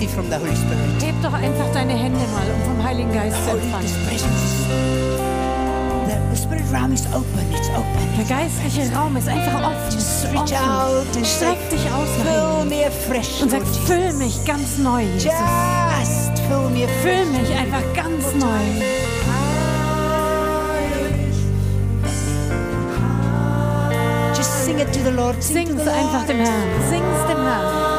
receive from the Holy Spirit. Heb doch einfach deine Hände mal, um vom Heiligen Geist zu empfangen. Der geistliche Raum ist einfach offen. Just reach offen. Streck dich aus nach ihm und sag, füll mich ganz neu, Jesus. Füll mich einfach ganz neu. Sing es einfach dem Herrn. Sing es dem Herrn.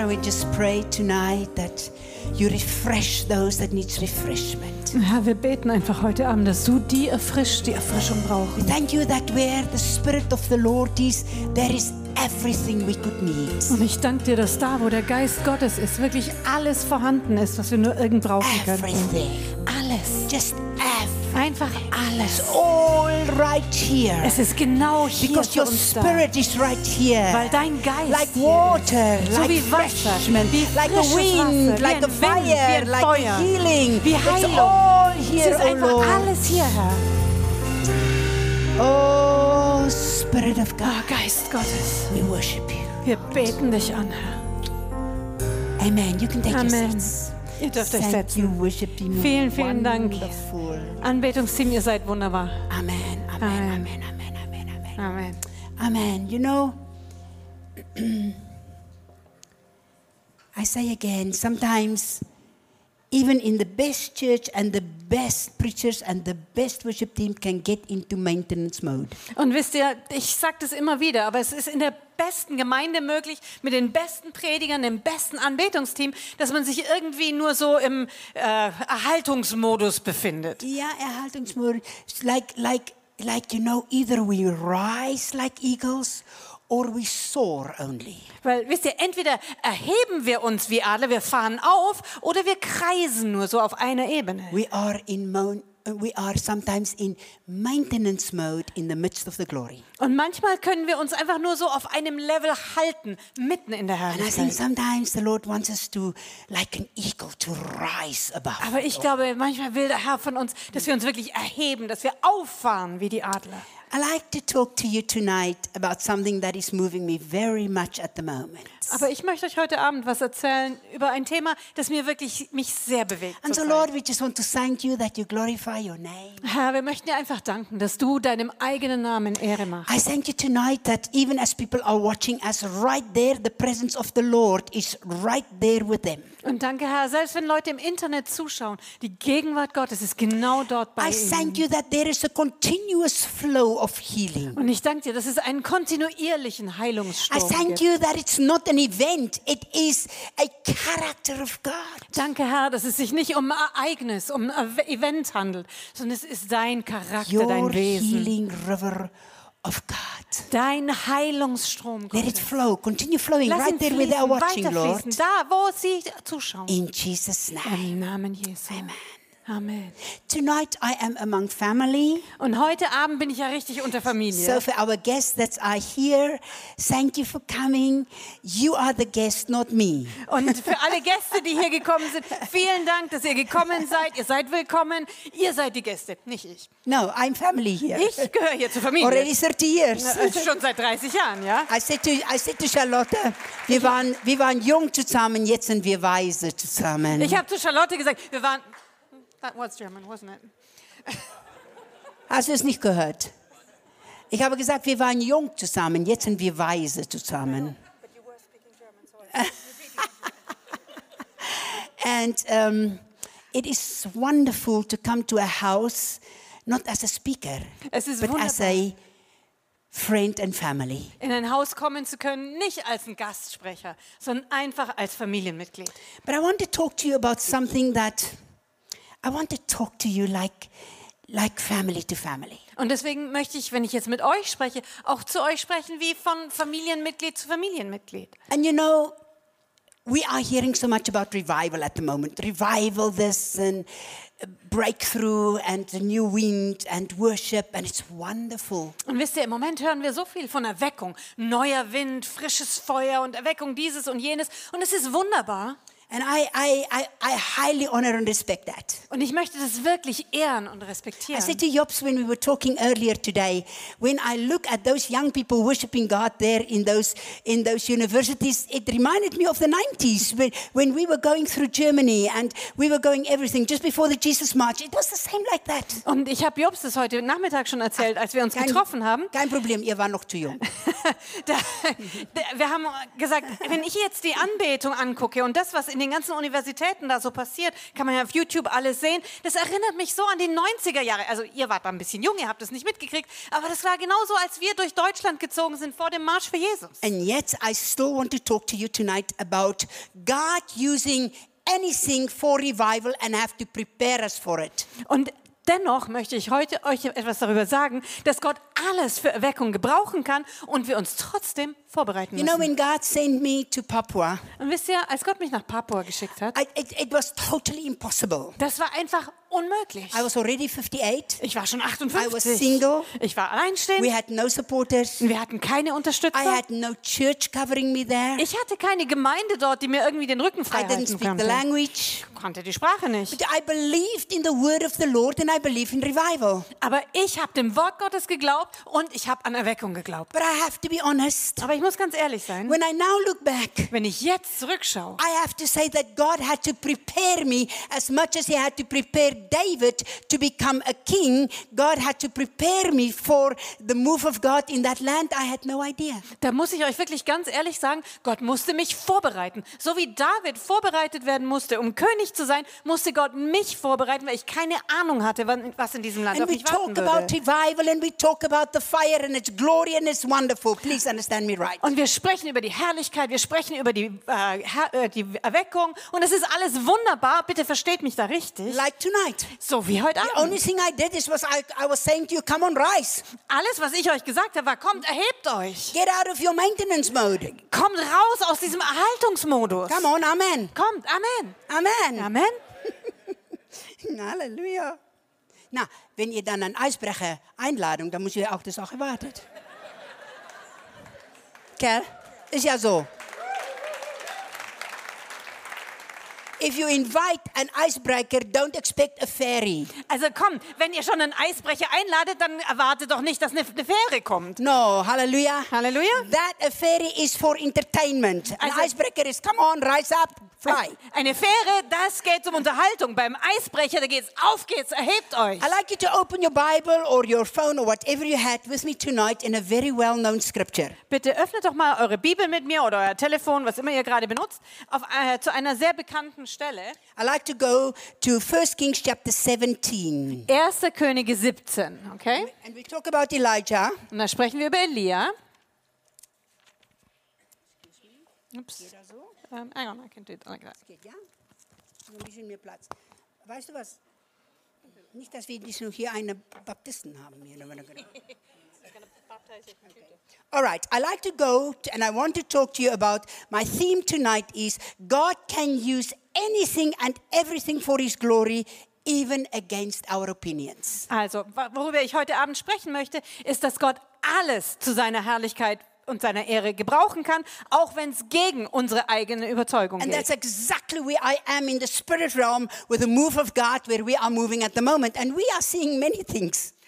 And we just pray tonight that you refresh those that needs refreshment. Herr, wir beten einfach heute Abend, dass du die erfrischt, die Erfrischung We brauchen. thank you that where the Spirit of the Lord is, there is everything we could need. Und ich danke dir, dass da, wo der Geist Gottes ist, wirklich alles vorhanden ist, was wir nur irgend brauchen können. Everything. Alles. Just alles. All right here. Es ist genau hier Because your uns da. Spirit is right here. Weil dein Geist like water, ist. so like wie Wasser, wie like a wind, Wasser, like a fire, Wind, wie ein like Feuer, healing. wie It's Heilung. all Es here, ist oh einfach Lord. alles hier, Herr. Oh, Spirit of God, Oh, Geist Gottes, we worship you. wir beten dich an, Herr. Amen. You can take your Amen. seats. Ihr dürft euch setzen. Vielen, vielen Dank. Anbetungsteam, ihr seid wunderbar. Amen, Amen, Amen, Amen, Amen, Amen. Amen. Amen. You know, I say again, sometimes even in the best church and the best preachers and the best worship team can get into maintenance mode. Und wisst ihr, ich sage das immer wieder, aber es ist in der besten Gemeinde möglich, mit den besten Predigern, dem besten Anbetungsteam, dass man sich irgendwie nur so im äh, Erhaltungsmodus befindet. Yeah, Erhaltungsmodus. Like, like, like, you know, either we rise like eagles or we soar only. Weil, wisst ihr, entweder erheben wir uns wie Adler, wir fahren auf, oder wir kreisen nur so auf einer Ebene. We are in mo- we are sometimes in maintenance mode in the midst of the glory. Und manchmal können wir uns einfach nur so auf einem Level halten, mitten in der And I think Herrlichkeit. sometimes the Lord wants us to, like an eagle, to rise above. Aber ich glaube, manchmal will der Herr von uns, dass wir uns wirklich erheben, dass wir auffahren wie die Adler. I like to talk to you tonight about something that is moving me very much at the moment. Aber ich möchte euch heute Abend was erzählen über ein Thema, das mir wirklich mich sehr bewegt. And so. Lord, we just want to thank you that you glorify your name. Herr, wir möchten dir einfach danken, dass du deinem eigenen Namen Ehre machst. I thank you tonight that even as people are watching us right there, the presence of the Lord is right there with them. Und danke, Herr, selbst wenn Leute im Internet zuschauen, die Gegenwart Gottes ist genau dort bei I thank you that there is a continuous flow of healing. Und ich danke dir, dass es einen kontinuierlichen I Heilungsstrom thank gibt. you that it's not an event, it is a character of God. Danke, Herr, dass es sich nicht um ein Ereignis, um ein Event handelt, sondern es ist dein Charakter, Your dein Wesen, healing river of God. dein Heilungsstrom. Let it flow, continue flowing Lass right there where they are watching, Lord. da, wo sie zuschauen. In Jesus' name. Im Namen Jesu. Amen. Amen. Tonight I am among family. Und heute Abend bin ich ja richtig unter Familie. So for our guests that are here, thank you for coming. You are the guest, not me. Und für alle Gäste, die hier gekommen sind, vielen Dank, dass ihr gekommen seid. Ihr seid willkommen. Ihr seid die Gäste, nicht ich. No, I'm family here. Ich gehöre hier zur Familie. Already 30 years. Also schon seit 30 Jahren, ja? I said to, I said to Charlotte, wir waren, wir waren jung zusammen, jetzt sind wir weise zusammen. Ich habe zu Charlotte gesagt, wir waren. That was German, wasn't it? Hast du es nicht gehört? Ich habe gesagt, wir waren jung zusammen, jetzt sind wir weise zusammen. And um, it is wonderful to come to a house, not as a speaker, Es ist but as wunderbar, a friend and family. in ein Haus kommen zu können, nicht als ein Gastsprecher, sondern einfach als Familienmitglied. But I want to talk to you about something that I want to talk to you like, like family to family. Und deswegen möchte ich, wenn ich jetzt mit euch spreche, auch zu euch sprechen wie von Familienmitglied zu Familienmitglied. And you know, we are hearing so much about revival at the moment. Revival, this and breakthrough and the new wind and worship, and it's wonderful. Und wisst ihr, im Moment hören wir so viel von Erweckung. Neuer Wind, frisches Feuer und Erweckung dieses und jenes. Und es ist wunderbar. And I, I, I, I highly honor and respect that. Und ich möchte das wirklich ehren und I respektieren. said to Jobs when we were talking earlier today, when I look at those young people worshiping God there in those in those universities, it reminded me of the 90s when, when we were going through Germany and we were going everything just before the Jesus March. It was the same like that. Und ich habe Jobs das heute Nachmittag schon erzählt, als wir uns getroffen haben. Kein Problem, ihr war noch zu jung. Da, da, wir haben gesagt, wenn ich jetzt die Anbetung angucke und das, was in den ganzen Universitäten da so passiert, kann man ja auf YouTube alles sehen. Das erinnert mich so an die 90er Jahre. Also ihr wart da ein bisschen jung, ihr habt es nicht mitgekriegt, aber das war genauso, als wir durch Deutschland gezogen sind vor dem Marsch für Jesus. And yet, I still want to talk to you tonight about God using anything for revival and have to prepare us for it. Und dennoch möchte ich heute euch etwas darüber sagen, dass Gott alles für Erweckung gebrauchen kann und wir uns trotzdem vorbereiten You know, müssen. when God sent me to Papua, Und wisst ihr, als Gott mich nach Papua geschickt hat, I, it, it was totally impossible. das war einfach unmöglich. I was already 58. Ich war schon I was 58. single. Ich war alleinstehend. We had no supporters. Wir hatten keine I Unterstützer. had no church covering me there. Ich hatte keine Gemeinde dort, die mir irgendwie den Rücken I frei didn't halten speak the konnte. language. konnte die Sprache nicht. But I believed in the word of the Lord and I believe in revival. Aber ich habe dem Wort Gottes geglaubt und ich habe an Erweckung geglaubt. But I have to be honest. Aber ich muss ganz ehrlich sein, When I now look back, wenn ich jetzt zurückschaue, I have to say that God had to prepare me as much as He had to prepare David to become a king. God had to prepare me for the move of God in that land. I had no idea. da muss ich euch wirklich ganz ehrlich sagen, Gott musste mich vorbereiten. So wie David vorbereitet werden musste, um König zu sein, musste Gott mich vorbereiten, weil ich keine Ahnung hatte, was in diesem Land And auf mich warten würde. Revival and we talk about the fire and its glory and it's wonderful. Please understand me right. Und wir sprechen über die Herrlichkeit, wir sprechen über die, äh, äh, die Erweckung und es ist alles wunderbar. Bitte versteht mich da richtig. Like tonight. So wie heute The Abend. only thing I did is was I, I was saying to you, come on, rise. Alles, was ich euch gesagt habe, war, kommt, erhebt euch. Get out of your maintenance mode. Kommt raus aus diesem Erhaltungsmodus. Come on, amen. Kommt, Amen. Amen. Amen. Halleluja. Na, wenn ihr dann einen Eisbrecher Einladung, dann muss ihr auch das auch erwartet. Gell? Ist ja so. If you invite an icebreaker, don't expect a fairy. Also komm, wenn ihr schon einen Eisbrecher einladet, dann erwartet doch nicht, dass eine, eine Fähre kommt. No, hallelujah. Halleluja. That a fairy is for entertainment. An Also- icebreaker is come on, rise up, fly. Eine Fähre, das geht um Unterhaltung. Beim Eisbrecher, da geht's, auf geht's, erhebt euch. I like you to open your Bible or your phone or whatever you had with me tonight in a very well known scripture. Bitte öffnet doch mal eure Bibel mit mir oder euer Telefon, was immer ihr gerade benutzt, auf, äh, zu einer sehr bekannten Stelle. I like to go to 1 Kings chapter 17. 1. Könige 17, okay? And we talk about Elijah. Und da sprechen wir über Elia. Ups. Ähm, hang on, I can do it like that. Geht, ja? Noch Ein bisschen mehr Platz. Weißt du was? Nicht, dass wir nicht nur hier eine Baptisten haben. Hier. All right, I like to go to, and I want to talk to you about my theme tonight is God can use anything and everything for his glory, even against our opinions. Also, worüber ich heute Abend sprechen möchte, ist, dass Gott alles zu seiner Herrlichkeit und seiner Ehre gebrauchen kann, auch wenn es gegen unsere eigene Überzeugung And that's geht. exactly where I am in the spirit realm with the move of God, where we are moving at the moment.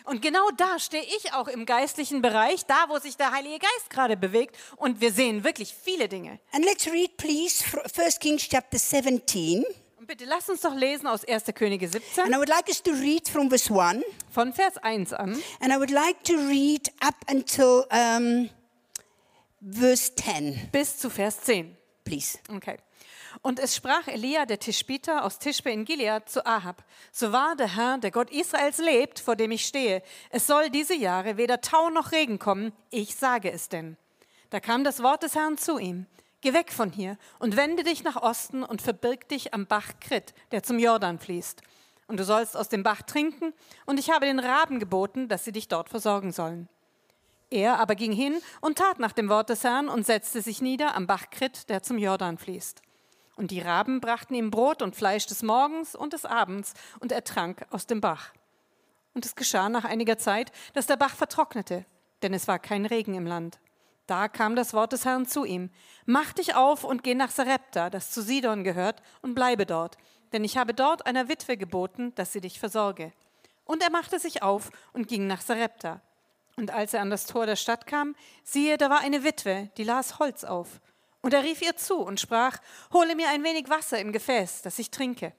Und genau da stehe ich auch im geistlichen Bereich, da wo sich der Heilige Geist gerade bewegt. Und wir sehen wirklich viele Dinge. And let's read, please, 1 Kings chapter 17. Und bitte lasst uns doch lesen aus 1. Könige 17 And I would like us to read from verse 1. von Vers 1 an. And I would like to read up until um, verse 10, bis zu Vers 10. please. Okay. Und es sprach Elia, der Tischbiter aus Tischbe in Gilead, zu Ahab: So wahr der Herr, der Gott Israels lebt, vor dem ich stehe, es soll diese Jahre weder Tau noch Regen kommen, ich sage es denn. Da kam das Wort des Herrn zu ihm: Geh weg von hier und wende dich nach Osten und verbirg dich am Bach Krit, der zum Jordan fließt. Und du sollst aus dem Bach trinken, und ich habe den Raben geboten, dass sie dich dort versorgen sollen. Er aber ging hin und tat nach dem Wort des Herrn und setzte sich nieder am Bach Krit, der zum Jordan fließt. Und die Raben brachten ihm Brot und Fleisch des Morgens und des Abends, und er trank aus dem Bach. Und es geschah nach einiger Zeit, dass der Bach vertrocknete, denn es war kein Regen im Land. Da kam das Wort des Herrn zu ihm. Mach dich auf und geh nach Sarepta, das zu Sidon gehört, und bleibe dort, denn ich habe dort einer Witwe geboten, dass sie dich versorge. Und er machte sich auf und ging nach Sarepta. Und als er an das Tor der Stadt kam, siehe, da war eine Witwe, die las Holz auf. Und er rief ihr zu und sprach, hole mir ein wenig Wasser im Gefäß, das ich trinke.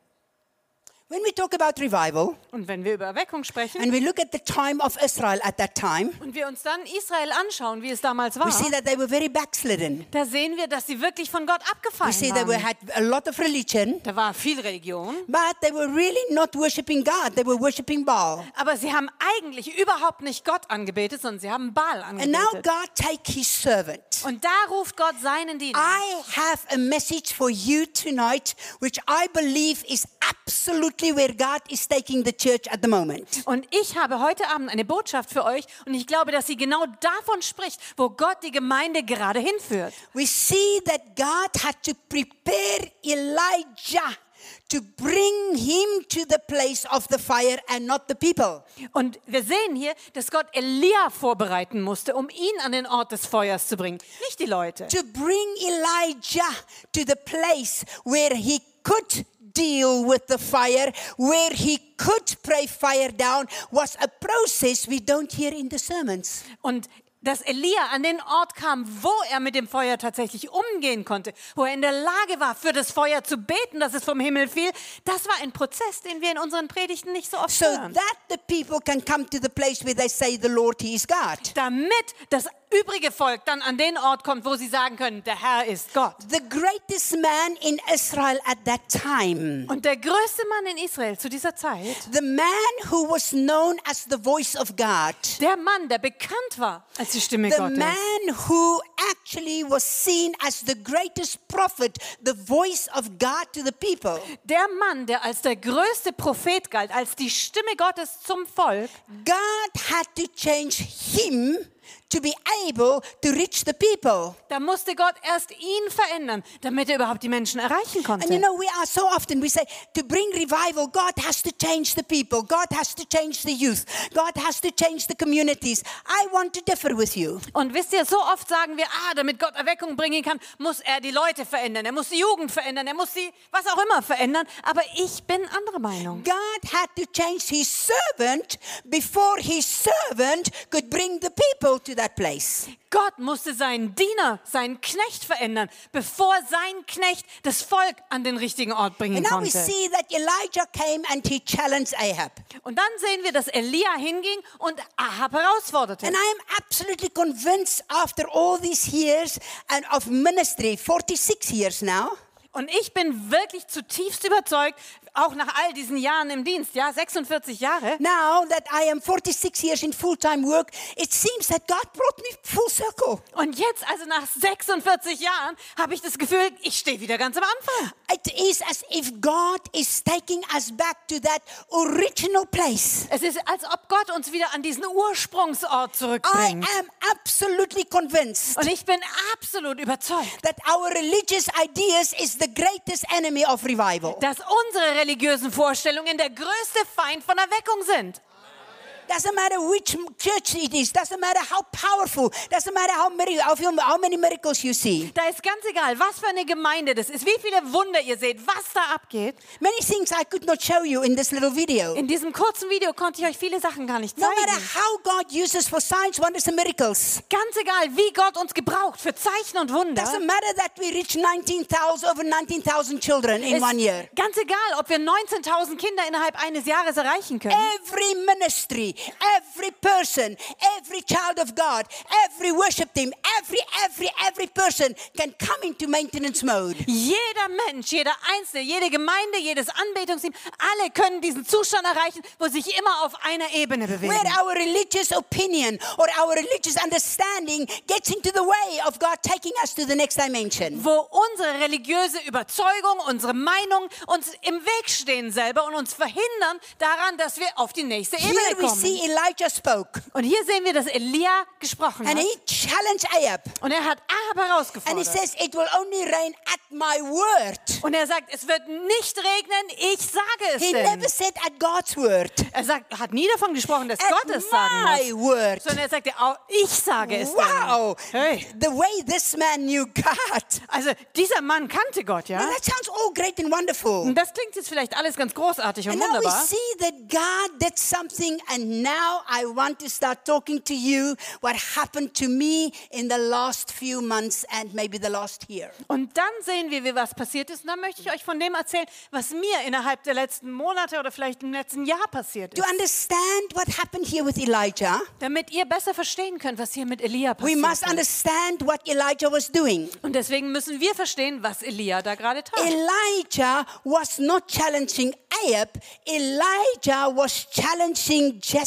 When we talk about revival, Und wenn wir über Erweckung sprechen and we look at the time of Israel at that time, und wir uns dann Israel anschauen, wie es damals we war, see that they were very backslidden. da sehen wir, dass sie wirklich von Gott We abgefallen see they were, waren. had a lot of religion, Da war viel Religion, but they were really not worshiping God. They were worshiping Baal. aber sie haben eigentlich überhaupt nicht Gott angebetet, sondern sie haben Baal And now angebetet. God take his servant. Und da ruft Gott seinen Diener. I have a message for you tonight, which I believe is absolutely where God is taking the church at the moment. Und ich habe heute Abend eine Botschaft für euch und ich glaube, dass sie genau davon spricht, wo Gott die Gemeinde gerade hinführt. We see that God had to prepare Elijah to bring him to the place of the fire and not the people. Und wir sehen hier, dass Gott Elia vorbereiten musste, um ihn an den Ort des Feuers zu bringen, nicht die Leute. To bring Elijah to the place where he could deal with the fire, where he could pray fire down, was a process we don't hear in the sermons. Und dass Elia an den Ort kam, wo er mit dem Feuer tatsächlich umgehen konnte, wo er in der Lage war, für das Feuer zu beten, dass es vom Himmel fiel, das war ein Prozess, den wir in unseren Predigten nicht so oft So hören. that the people can come to the place where they say the Lord he is God. Damit das übrige Volk dann an den Ort kommt, wo sie sagen können, der Herr ist Gott. The greatest man in Israel at that time, Und der größte Mann in Israel zu dieser Zeit, the man who was known as the voice of God, der Mann, der bekannt war als die Stimme the Gottes, man who actually was seen as the greatest prophet, the voice of God to the people, der Mann, der als der größte Prophet galt, als die Stimme Gottes zum Volk, God had to change him to be able to reach the people. da musste Gott erst ihn verändern, damit er überhaupt die Menschen erreichen And you konnte. know, we are so often, we say, to bring revival, God has to change the people. God has to change the youth. God has to change the communities. I want to differ with you. Und wisst ihr, so oft sagen wir, ah, damit Gott Erweckung bringen kann, muss er die Leute verändern, er muss die Jugend verändern, er muss sie, was auch immer verändern. Aber ich bin anderer Meinung. God had to change his servant before his servant could bring the people to that place. Gott musste seinen Diener, seinen Knecht verändern, bevor sein Knecht das Volk an den richtigen Ort bringen And now we konnte. see that Elijah came and he challenged Ahab. Und dann sehen wir, dass Elia hinging und Ahab herausforderte. And I am absolutely convinced after all these years and of ministry, 46 years now, Und ich bin wirklich zutiefst überzeugt, auch nach all diesen Jahren im Dienst, ja, 46 Jahre, now that I am 46 years in full-time work, it seems that God brought me full circle. und jetzt, also nach 46 Jahren, habe ich das Gefühl, ich stehe wieder ganz am Anfang. It is as if God is taking us back to that original place. Es ist, als ob Gott uns wieder an diesen Ursprungsort I zurückbringt. am absolutely convinced Und ich bin absolut überzeugt, that our religious ideas is the greatest enemy of revival. dass unsere religiösen Vorstellungen der größte Feind von Erweckung sind. Doesn't matter which church it is, doesn't matter how powerful, doesn't matter how many, how many miracles you see. Da ist ganz egal, was für eine Gemeinde das ist, wie viele Wunder ihr seht, was da abgeht. Many things I could not show you in this little video. In diesem kurzen Video konnte ich euch viele Sachen gar nicht No matter zeigen. how God uses for signs, wonders, and miracles. Ganz egal, wie Gott uns gebraucht für Zeichen und Wunder. Doesn't matter that we reach 19,000, over 19,000 children in one year. Ganz egal, ob wir 19.000 Kinder innerhalb eines Jahres erreichen können. Every ministry, every person, every child of God, every worship team, every, every, every person can come into maintenance mode. Jeder Mensch, jeder Einzelne, jede Gemeinde, jedes Anbetungsteam, alle können diesen Zustand erreichen, wo sich immer auf einer Ebene bewegen. Where our religious opinion or our religious understanding gets into the way of God taking us to the next dimension. Wo unsere religiöse Überzeugung, unsere Meinung uns im Weg stehen selber und uns verhindern daran, dass wir auf die nächste Ebene kommen. See Elijah spoke Und hier sehen wir, dass Elia gesprochen and hat. he challenged Ahab. Und er hat Ahab And he herausgefordert. says, It will only rain at my word. Und er sagt, es wird nicht regnen, ich sage es He denn. never said at God's word. Er sagt, hat nie davon gesprochen, dass At Gott es sagen my muss. word. Sondern er sagte, ich sage es Wow. denn. Hey. The way this man knew God. Also dieser Mann kannte Gott, ja? Now that sounds all great and wonderful. Und das klingt jetzt vielleicht alles ganz großartig und And now we wunderbar. see that God did something, and now I want to start talking to you what happened to me in the last few months and maybe the last year. Und dann sehen wir, wie was passiert ist. Und dann möchte ich euch von dem erzählen, was mir innerhalb der letzten Monate oder vielleicht im letzten Jahr passiert To ist. understand what happened here with Elijah, Damit ihr besser verstehen könnt, was hier mit Elia we passiert must ist. understand what Elijah was doing. Und deswegen müssen wir verstehen, was Elia da gerade tat. Elijah was not challenging Ahab, Elijah was challenging Jezebel.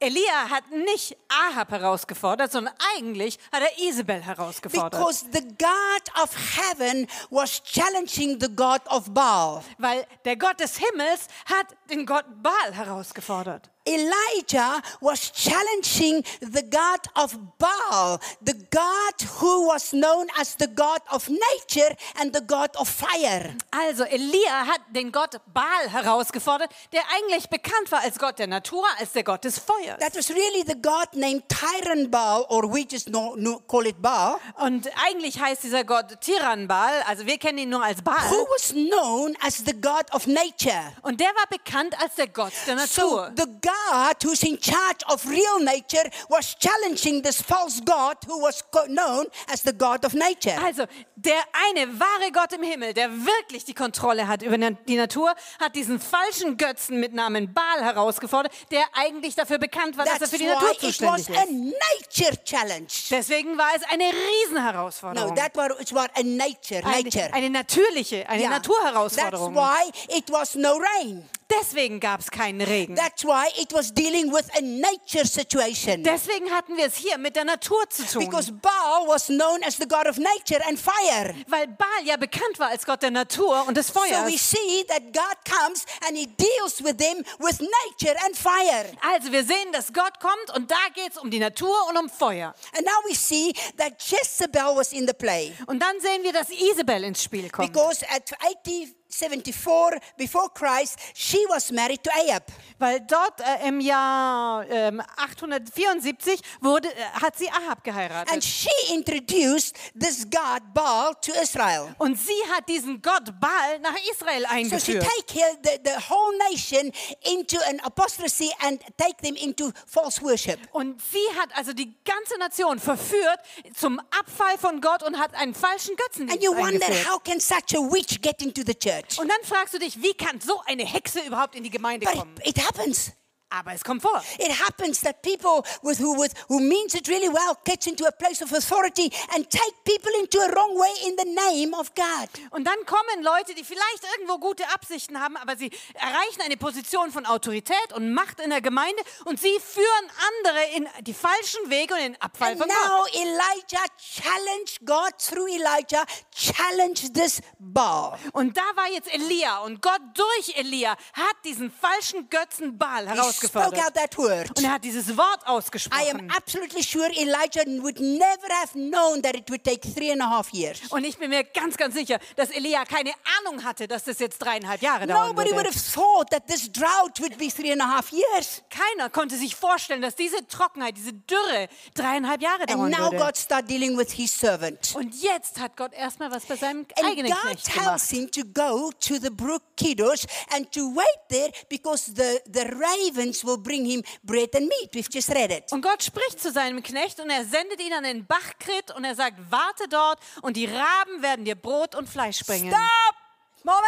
Elia hat nicht Ahab herausgefordert, sondern eigentlich hat er Isabel herausgefordert. Because the God of heaven was challenging the God of Baal. Weil der Gott des Himmels hat den Gott Baal herausgefordert. Elijah was challenging the God of Baal, the God who was known as the God of nature and the God of fire. Also Elia hat den Gott Baal herausgefordert, der eigentlich bekannt war als Gott der Natur, als der Gott des Feuers. That was really the God named Tyran Baal, or we just know, know- call it Baal, Und eigentlich heißt dieser Gott Tiranbaal, also wir kennen ihn nur als Baal. who was known as the God of nature. Und der war bekannt als der Gott der So Natur. the God who's in charge of real nature was challenging this false God who was known as the God of nature. Also der eine wahre Gott im Himmel, der wirklich die Kontrolle hat über die Natur, hat diesen falschen Götzen mit Namen Baal herausgefordert, der eigentlich dafür bekannt war, dass er That's für die Natur zuständig ist. nature challenge. Deswegen war es eine No, Riesenherausforderung. that was it was a nature, nature. Eine, eine natürliche, eine Yeah. That's Naturherausforderung. why it was no rain. Deswegen gab es keinen Regen. That's why it was dealing with a nature situation. Deswegen hatten wir es hier mit der Natur zu tun. Because Baal was known as the God of nature and fire. weil Baal ja bekannt war als Gott der Natur und des So we Feuers. see that God comes and he deals with them with nature and fire. Also wir sehen, dass Gott kommt und da geht es um die Natur und um Feuer. And now we see that Jezebel was in the play. Und dann sehen wir, dass Isabel ins Spiel kommt. Because at 80, 74 before Christ, she was married to Ahab. Weil dort äh, im Jahr ähm, 874 wurde, äh, hat sie Ahab And geheiratet. she introduced this god Baal to Israel. Und sie hat diesen Gott Baal nach Israel So she eingeführt. take the, the whole nation into an apostasy and take them into false worship. Und sie hat also die ganze Nation verführt zum Abfall von Gott und hat einen falschen And Götzendienst you wonder eingeführt. how can such a witch get into the church? Und dann fragst du dich, wie kann so eine Hexe überhaupt in die Gemeinde But kommen? it, it happens. Aber es kommt vor. It happens that people with who with who means it really well gets into a place of authority and take people into a wrong way in the name of God. Und dann kommen Leute, die vielleicht irgendwo gute Absichten haben, aber sie erreichen eine Position von Autorität und Macht in der Gemeinde und sie führen andere in die falschen Wege und in den Abfall And von Gott. now Elijah challenged God through Elijah, challenged this Baal. Und da war jetzt Elia und Gott durch Elia hat diesen falschen Götzen Baal He spoke out that word. Und er hat dieses Wort I am ausgesprochen. absolutely sure Elijah would never have known that it would take three and a half years. Und ich bin mir ganz, ganz sicher, dass Elia keine Ahnung hatte, dass das jetzt dreieinhalb Jahre dauern Nobody would würde. have thought that this drought would be three and a half years. Keiner konnte sich vorstellen, dass diese Trockenheit, diese Dürre dreieinhalb Jahre And dauern now würde. God started dealing with his servant. Und jetzt hat Gott erstmal was bei seinem And eigenen God Knecht tells gemacht. him to go to the brook Kiddush and to wait there because the, the ravens will bring him bread and meat. We've just read it. Und Gott spricht zu seinem Knecht und er sendet ihn an den Bach Krit und er sagt, warte dort und die Raben werden dir Brot und Fleisch bringen. Stop! Moment!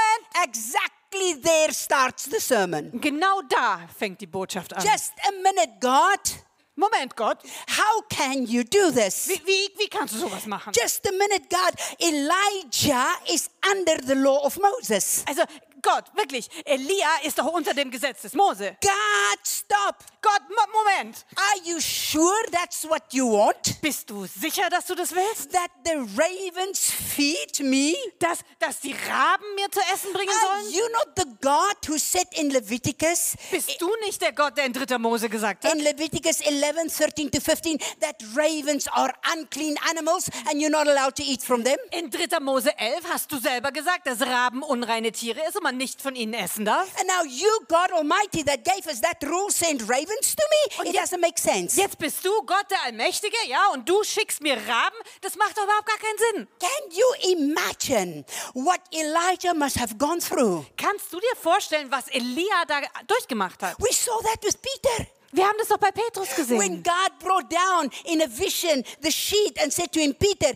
Exactly there starts the sermon. Genau da fängt die Botschaft an. Just a minute, God. Moment, Gott, How can you do this? wie, wie, wie kannst du sowas machen? Just a minute, God. Elijah is under the law of Moses. Also Gott, wirklich, Elia ist doch unter dem Gesetz des Mose. God, stop. Gott, Mo Moment. Are you sure that's what you want? Bist du sicher, dass du das willst? That the ravens feed me? Dass, dass die Raben mir zu essen bringen Are sollen? you not the God who said in Leviticus, Bist du nicht der Gott, der in 3. Mose gesagt hat? in Leviticus 11, 13 to 15, that ravens are unclean animals and you're not allowed to eat from them? In 3. Mose 11 hast du selber gesagt, dass Raben unreine Tiere ist und man nicht von ihnen essen darf. And now you, God Almighty, that gave us that rule, send ravens to me? It doesn't make sense. Jetzt bist du Gott der Allmächtige, ja, und du schickst mir Raben. Das macht doch überhaupt gar keinen Sinn. Can you imagine what Elijah must have gone through? Kannst du dir vorstellen, was Elia da durchgemacht hat? We saw that with Peter. Wir haben das doch bei Petrus When gesehen. God brought down in a vision the sheet and said to him, Peter,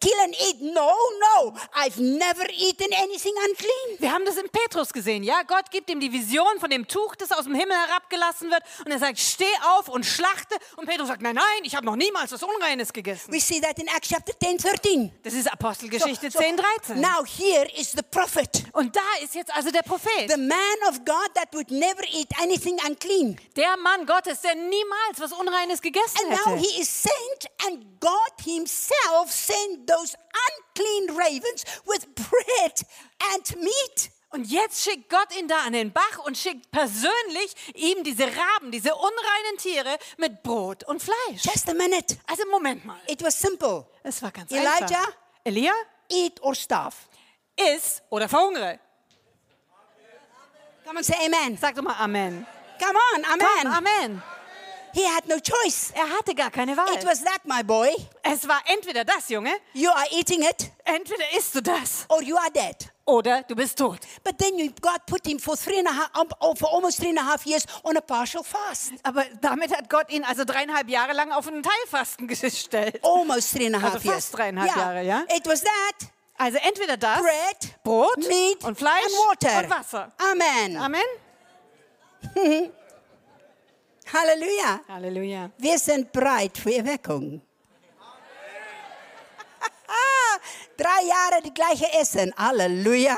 kill and eat. No, no, I've never eaten anything unclean. Wir haben das in Petrus gesehen, ja? Gott gibt ihm die Vision von dem Tuch, das aus dem Himmel herabgelassen wird. Und er sagt, steh auf und schlachte. Und Petrus sagt, nein, nein, ich habe noch niemals was Unreines gegessen. We see that in Acts chapter 10, 13. Das ist Apostelgeschichte So- so 10, 13. Now here is the prophet, Und da ist jetzt also der Prophet. the man of God that would never eat anything unclean. Der Mann Gottes, der niemals was Unreines gegessen And now hätte. he is sent, and God himself sent those unclean ravens with bread and meat. Und jetzt schickt Gott ihn da an den Bach und schickt persönlich ihm diese Raben, diese unreinen Tiere mit Brot und Fleisch. Just a minute. Also Moment mal, It was simple es war ganz Elijah? einfach. Elia, eat or starve. iss oder verhungere. Come on, say amen. Sag doch mal Amen. Come on, Komm, amen. Amen. He had no choice. Er hatte gar keine Wahl. It was that, my boy. Es war entweder das, Junge, You are eating it entweder isst du das or you are dead. oder du bist tot. But then you, God put him for three and a half, oh, for almost three and a half years on a partial fast. Aber damit hat Gott ihn also dreieinhalb Jahre lang auf einen Teilfasten gestellt. Almost three and a half Also years. fast dreieinhalb Jahre, ja? It was that Also entweder das, bread, Brot meat, und Fleisch and water. und Wasser. Amen. Amen. Halleluja. Halleluja. Wir sind bereit für Erweckung. Drei Jahre die gleiche Essen. Halleluja.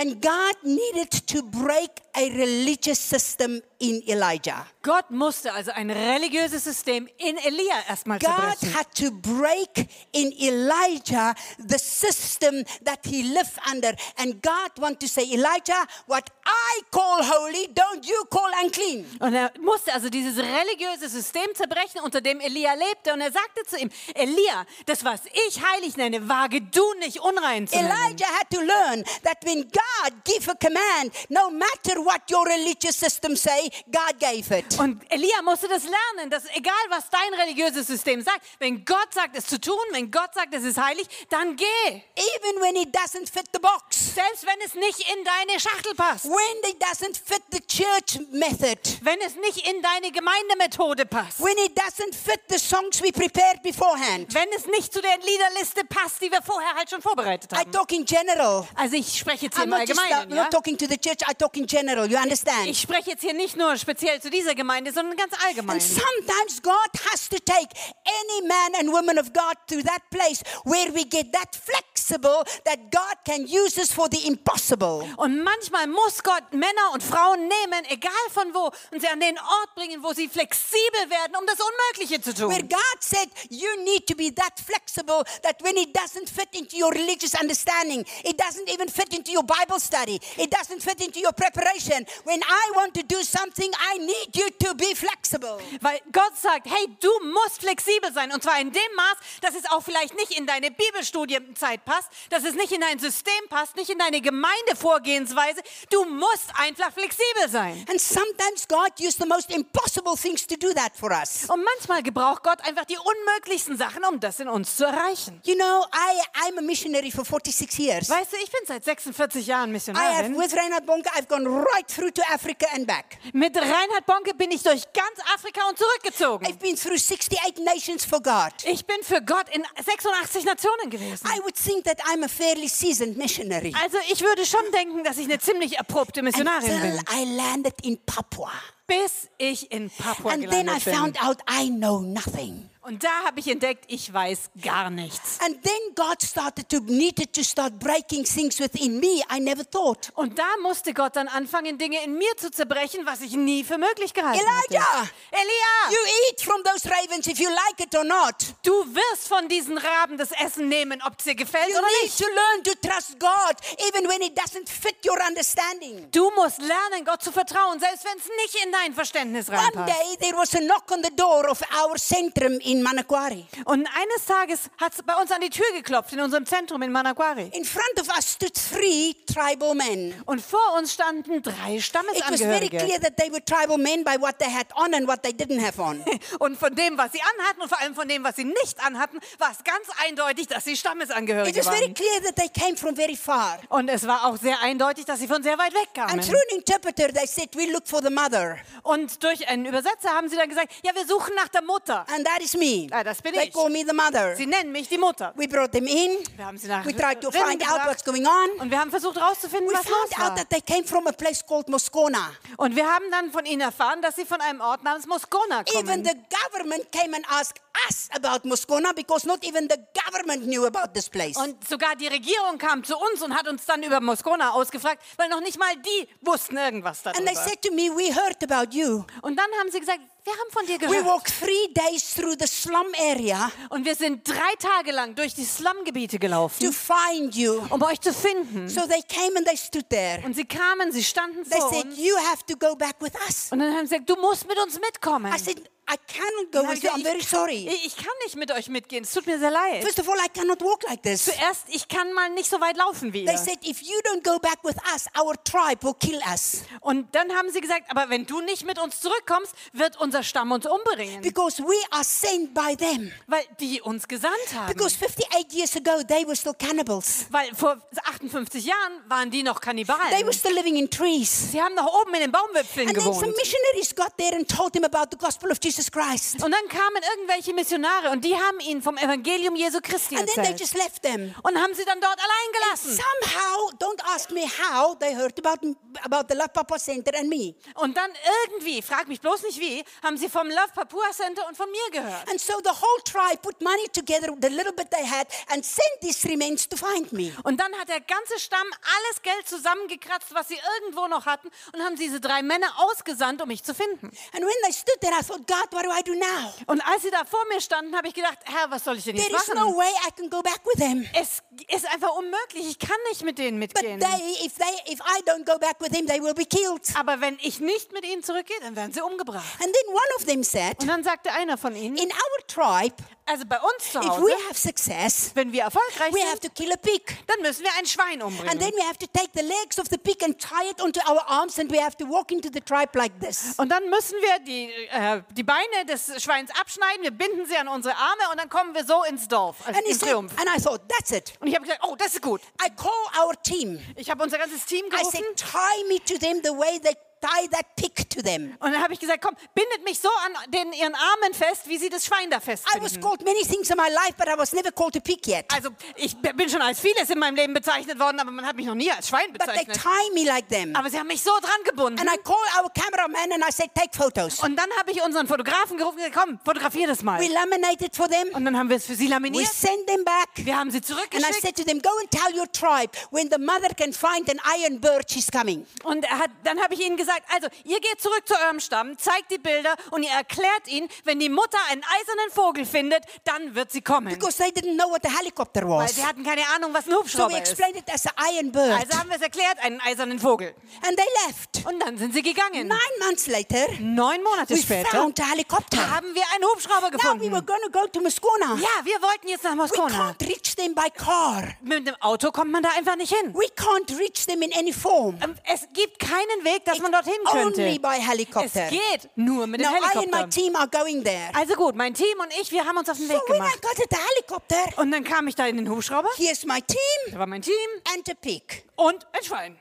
And God needed to break a religious system in Elijah. Gott musste also ein religiöses System in Elia erstmal God zerbrechen. had to break in Elijah the system that he lived under. And God wanted to say, Elijah, what I call holy, don't you call unclean. Und er musste also dieses religiöse System zerbrechen, unter dem Elia lebte. Und er sagte zu ihm, Elia, das, was ich heilig nenne, wage du nicht unrein zu nennen. Elijah had to learn that when God give a command, no matter what your religious system say, God gave it. Und Elia musste das lernen, dass egal was dein religiöses System sagt, wenn Gott sagt es zu tun, wenn Gott sagt es ist heilig, dann geh. Even when it doesn't fit the box, Selbst wenn es nicht in deine Schachtel passt, when it doesn't fit the church method, wenn es nicht in deine Gemeindemethode passt, when it doesn't fit the songs we prepared beforehand. wenn es nicht zu der Liederliste passt, die wir vorher halt schon vorbereitet I haben. talk in general. Also ich spreche jetzt I'm Allgemeinen. Not talking to the church, I talk in general. You understand? Ich spreche jetzt hier nicht nur speziell zu dieser Gemeinde, sondern ganz allgemein. And sometimes God has to take any man and woman of God to that place where we get that flexible that God can use us for the impossible. Und manchmal muss Gott Männer und Frauen nehmen, egal von wo, und sie an den Ort bringen, wo sie flexibel werden, um das Unmögliche zu Where tun. God said you need to be that flexible that when it doesn't fit into your religious understanding, it doesn't even fit into your Bible study, it doesn't fit into your preparation. When I want to do something, I need you to be flexible. Weil Gott sagt, hey, du musst flexibel sein. Und zwar in dem Maß, dass es auch vielleicht nicht in deine Bibelstudienzeit passt, dass es nicht in dein System passt, nicht in deine Gemeindevorgehensweise. Du musst einfach flexibel sein. And sometimes God used the most impossible things to do that for us. Und manchmal gebraucht Gott einfach die unmöglichsten Sachen, um das in uns zu erreichen. You know, I, I'm a missionary for 46 years. Weißt du, ich bin seit 46 Jahren I have, Missionarin. with Reinhard Bonke, I've gone right through to Africa and back. Mit Reinhard Bonke bin ich durch ganz Afrika und zurückgezogen. I've been through 68 nations for God. Ich bin für Gott in 86 Nationen gewesen. I would think that I'm a fairly seasoned missionary. Also ich würde schon denken, dass ich eine ziemlich erprobte Missionarin Until bin. I landed in Papua. Bis ich in Papua And then I gelandet bin. found out I know nothing. Und da habe ich entdeckt, ich weiß gar nichts. And then God started to needed to start breaking things within me I never thought. Und da musste Gott dann anfangen, Dinge in mir zu zerbrechen, was ich nie für möglich gehalten Elijah! hatte. Elia, You eat from those ravens if you like it or not. du wirst von diesen Raben das Essen nehmen, ob es dir gefällt You oder need nicht. to learn to trust God even when it doesn't fit your understanding. Du musst lernen, Gott zu vertrauen, selbst wenn es nicht in dein Verständnis One reinpasst. day there was a knock on the door of our centrum in Manakwari. Und eines Tages hat es bei uns an die Tür geklopft, in unserem Zentrum in Manakwari. In front of us stood three tribal men. Und vor uns standen drei It was very clear Stammesangehörige. that they were tribal men by what they had on and what they didn't have on. Und von dem, was sie anhatten und vor allem von dem, was sie nicht anhatten, war es ganz eindeutig, dass sie It Stammesangehörige was very waren. clear that they came from very far. Und es war auch sehr eindeutig, dass sie von sehr weit weg And kamen. through an interpreter, they said, We look for the mother. Und durch einen Übersetzer haben sie dann gesagt, ja, wir suchen nach der Mutter. And that is me. Ah, das bin they ich. call me the mother. Sie nennen mich die Mutter. We brought them in. Wir haben sie nach We tried to find out what's going on. Und wir haben versucht herauszufinden, We was los found out war. that they came from a place called Moscona. Und wir haben dann von ihnen erfahren, dass sie von einem Ort namens Moscona Even kommen. the government came and asked us about Moscona because not even the government knew about this place. Und sogar die Regierung kam zu uns und hat uns dann über Moscona ausgefragt, weil noch nicht mal die wussten irgendwas And they darüber. said to me, We heard about you. Und dann haben sie gesagt, wir haben von dir We gehört. walked three days through the slum area Und wir sind drei Tage lang durch die Slumgebiete to gelaufen, find you. um euch zu finden. So they came and they stood there. Und sie kamen, sie standen They vor said, uns. You have to go back with us. Und dann haben sie gesagt, du musst mit uns mitkommen. I said, I cannot go with ich you. I'm very sorry. Ich, kann nicht mit euch mitgehen. Es tut mir sehr leid. First of all, I cannot walk like this. Zuerst, ich kann mal nicht so weit laufen wie They ihr. said, If you don't go back with us, our tribe will kill us. Und dann haben sie gesagt, aber wenn du nicht mit uns zurückkommst, wird unser Stamm uns umbringen. Because we are sent by them. Weil die uns gesandt haben. Because 58 years ago, they were still cannibals. Weil vor 58 Jahren waren die noch They were Kannibalen. still living in trees. Sie haben noch oben in den Baumwipfeln And then some gewohnt. missionaries got there and told him about the gospel of Jesus Christ. Und dann kamen irgendwelche Missionare und die haben ihnen vom Evangelium Jesu Christi And then they just left them. Und haben sie dann dort allein gelassen. Somehow, don't ask me how, they heard about, about the Love Papa Center and me. Und dann irgendwie, frag mich bloß nicht wie, haben sie vom Love Papua Center und von mir gehört. And so the whole tribe put money together, the little bit they had, and sent these three men to find me. Und dann hat der ganze Stamm alles Geld zusammengekratzt, was sie irgendwo noch hatten, und haben diese drei Männer ausgesandt, um mich zu finden. And when they stood there, I thought, God, what do I do now? Und als sie da vor mir standen, habe ich gedacht, Herr, was soll ich denn jetzt There is machen? no way I can go back with them. Es ist einfach unmöglich. Ich kann nicht mit denen But mitgehen. they, if they, if I don't go back with them, they will be killed. Aber wenn ich nicht mit ihnen zurückgehe, dann werden sie umgebracht. And then one of them said, Und dann sagte einer von ihnen, in our tribe, also bei uns zu if Hause, we have success, wenn wir erfolgreich we have sind, to kill a pig. dann müssen wir ein Schwein And umbringen. then we have to take the legs of the pig and tie it onto our arms, and we have to walk into the tribe like this. Und dann müssen wir die, äh, die Beine des Schweins abschneiden, wir binden sie an unsere Arme und dann kommen wir so ins Dorf, also And, im said, Triumph. and I thought, that's it. Und ich habe gesagt, oh, das ist gut. I call our team. Ich habe unser ganzes Team I gerufen said, tie me to them the way they tie that pig to them. und dann habe ich gesagt, komm, bindet mich so an den, ihren Armen fest, wie sie das Schwein da I was festbinden. called many things in my life, but I was never called a pig yet. Also ich bin schon als vieles in meinem Leben bezeichnet worden, aber man hat mich noch nie als Schwein But they bezeichnet. tie me like them. Aber sie haben mich so dran gebunden. And I call our cameraman and I said, take photos. Und dann habe ich unseren Fotografen gerufen und gesagt, komm, fotografier das mal. We laminated for them. Und dann haben wir es für sie We laminiert. send them back. Wir haben sie And I zurückgeschickt. said to them, go and tell your tribe when the mother can find an iron bird, she's coming. Und er hat, dann habe ich ihnen gesagt, also ihr geht zurück zu eurem Stamm, zeigt die Bilder und ihr erklärt ihnen, wenn die Mutter einen eisernen Vogel findet, dann wird sie kommen. Because they didn't know what a helicopter Weil was. sie hatten keine Ahnung, was ein So we Hubschrauber ist. explained it as an iron bird. Also haben wir es erklärt, einen eisernen Vogel. And they left. Und dann sind sie gegangen. Nine months later, Neun Monate we später found a helicopter. haben wir einen Hubschrauber Now we were gefunden. go to Moscona. Ja, wir wollten jetzt nach We Moskona. can't reach them by car. Mit dem Auto kommt man da einfach nicht hin. We can't reach them in any form. Ähm, Es gibt keinen Weg, dass man dorthin Only könnte. by Es helicopter. geht nur mit dem Now I and my Helikopter. team are going there. Also gut, mein Team und ich, wir haben uns auf den So Weg when I gemacht. got at the helicopter, Und dann kam ich da in den Hubschrauber. here's my team Da war mein Team and a pig. und ein Schwein.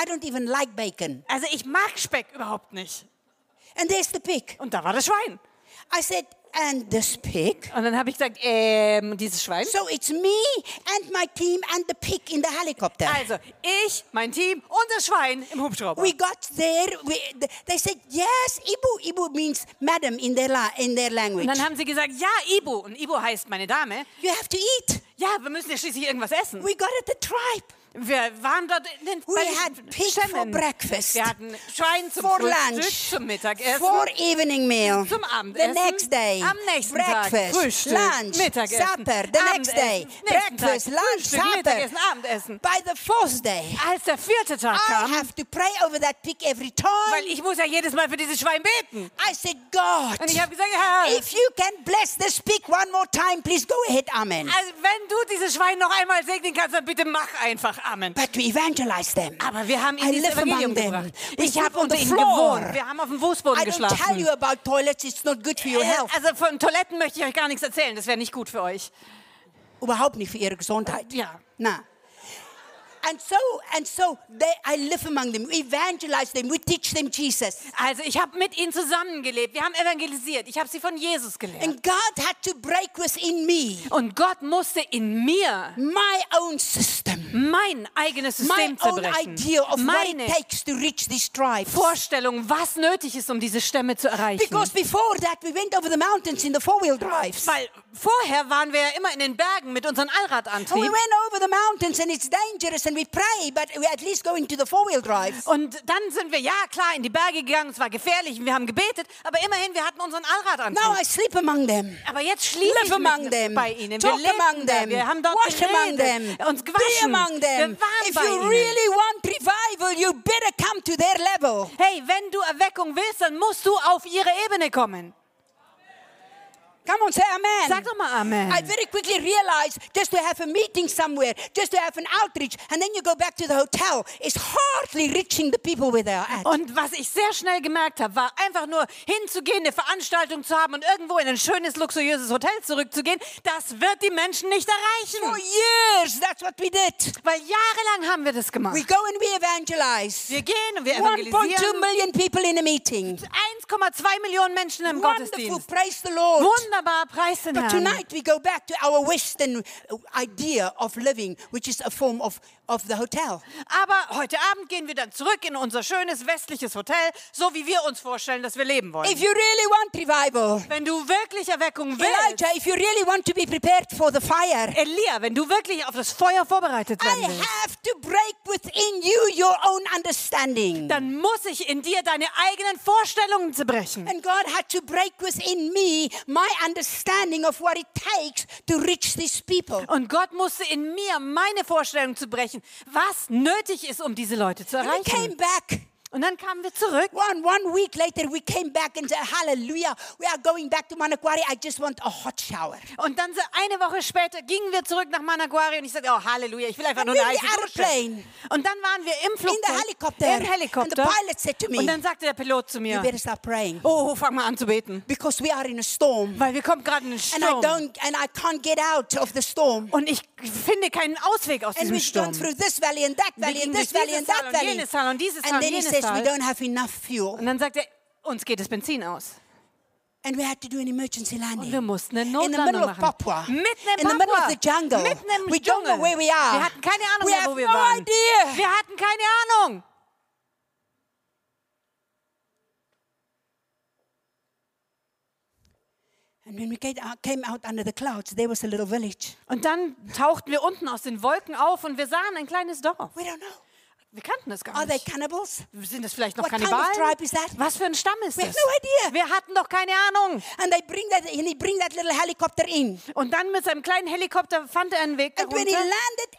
I don't even like bacon. Also ich mag Speck überhaupt nicht. And there's the pig. Und da war das Schwein. I said, and this pig. Und dann habe ich gesagt, ähm, dieses Schwein. So it's me and my team and the pig in the helicopter. Also, ich, mein Team und das Schwein im Hubschrauber. We got there. We, th- they said yes. Ibu. Ibu means madam in their in their language. Und dann haben sie gesagt, ja, Ibu. Und Ibu heißt meine Dame. You have to eat. Ja, wir müssen ja schließlich irgendwas essen. We got at the tribe. Wir waren dort in den We had pig for breakfast. Wir hatten Schwein zum For Frühstück, lunch. zum Mittagessen. For evening meal. Zum The Abendessen. next day. Am nächsten breakfast. Tag. Frühstück. Lunch. Mittagessen. Supper. The next day. Abendessen. Nächsten Breakfast. Tag. Lunch. Frühstück, Supper. Mittagessen, Abendessen. By the fourth day, Als der vierte Tag I kam, have to pray over that pig every time. weil ich muss ja jedes Mal für dieses Schwein beten. I said, God, Und ich habe gesagt, Herr, if you can bless this pig one more time, please go ahead. Amen. also wenn du dieses Schwein noch einmal segnen kannst, dann bitte mach einfach Amen. But we evangelize them. Aber wir haben ihnen among Evangelium them. gebracht. Ich habe unter ihnen gewohnt. Wir haben auf dem Fußboden I don't tell geschlafen. you about toilets. It's not good for your Äh, health. Also von Toiletten möchte ich euch gar nichts erzählen. Das wäre nicht gut für euch. Überhaupt nicht für ihre Gesundheit. Ja. Na. And so, and so, they, I live among them. We evangelize them. We teach them Jesus. Also ich habe mit ihnen zusammengelebt. Wir haben evangelisiert. Ich habe sie von Jesus gelehrt. And God had to break within me Und Gott musste in mir my own system, mein eigenes my System own zerbrechen. idea of what Meine it takes to reach these tribes. Vorstellung, was nötig ist, um diese Stämme zu erreichen. Because before that, we went over the mountains in the four-wheel drives. Weil vorher waren wir ja immer in den Bergen mit unserem And we went over the mountains and it's dangerous and we pray, but we at least go into the four-wheel drives. Und dann sind wir, ja klar, in die Berge gegangen. Es war gefährlich wir haben gebetet. Aber immerhin, wir hatten unseren Allradantrieb. Now I sleep among them. Aber jetzt schließe Live ich among mit them. bei ihnen. Talk wir among them. Wir haben dort Wash among them. geredet, uns Be gewaschen. among them. Wir waren If bei you ihnen. really want revival, you better come to their level. Hey, wenn du Erweckung willst, dann musst du auf ihre Ebene kommen. Come on, say amen. Sag doch mal Amen. I very quickly realized just to have a meeting somewhere, just to have an outreach, and then you go back to the hotel is hardly reaching the people where they are at. Und was ich sehr schnell gemerkt habe, war einfach nur hinzugehen, eine Veranstaltung zu haben und irgendwo in ein schönes, luxuriöses Hotel zurückzugehen. Das wird die Menschen nicht For erreichen. years, that's what we did. Weil jahrelang haben wir das We gemacht. go and we evangelize. Wir gehen und wir 1.2 evangelisieren. million people in a meeting. 1,2 Millionen Menschen im Wonderful, Gottesdienst. praise the Lord. Wunderbar, preis den But Herrn. tonight we go back to our Western idea of living, which is a form of, of the hotel. Aber heute Abend gehen wir dann zurück in unser schönes westliches Hotel, so wie wir uns vorstellen, dass wir leben wollen. If you really want revival, Wenn du wirklich Erweckung willst, Elijah, if you really want to be prepared for the fire, Elia, wenn du wirklich auf das Feuer vorbereitet I werden willst, have to break within you your own understanding. dann muss ich in dir deine eigenen Vorstellungen zerbrechen. And God had to break within me my understanding of what it takes to reach these people. Und Gott musste in mir meine Vorstellung zu brechen, was nötig ist, um diese Leute zu erreichen. Und dann kamen wir zurück. One, one week later, we came back and said, Hallelujah, we are going back to Manakwari. I just want a hot shower. Und dann so eine Woche später gingen wir zurück nach Managuari und ich sagte, oh Halleluja, ich will einfach And nur we eine in heiße Dusche. Und dann waren wir im Flugzeug, helicopter. im And the Helikopter. pilot said to me, Und dann sagte der Pilot zu You mir, better start praying oh, fang mal an zu beten, because we are in a storm weil wir kommen gerade in einen and I Sturm. don't and I can't get out of the storm. Und ich finde keinen Ausweg aus And diesem we've gone Sturm. through this valley and that valley and this durch valley and dieses that Tal und valley. jenes Tal und dieses Tal And und jenes says we don't have enough fuel. Und dann sagt er, uns geht das Benzin aus. And we had to do an emergency landing. Und wir mussten eine in the Notlandung middle of. Papua. Mitten in in the middle of Papua. the jungle. Mitten im we don't know Dschungel. where we are. Wir hatten keine Ahnung we mehr, wo wir no waren. idea. Wir hatten keine Ahnung. Und dann tauchten wir unten aus den Wolken auf und wir sahen ein kleines Dorf. We don't know. Wir kannten das gar Are they nicht. cannibals? Sind das vielleicht noch What kind of Kannibalen? tribe is that? Was für ein Stamm ist We das? have no idea. Wir hatten doch keine Ahnung. And they bring that and he bring that little helicopter in. Und dann mit seinem kleinen Helikopter fand er einen Weg And when he darunter. landed,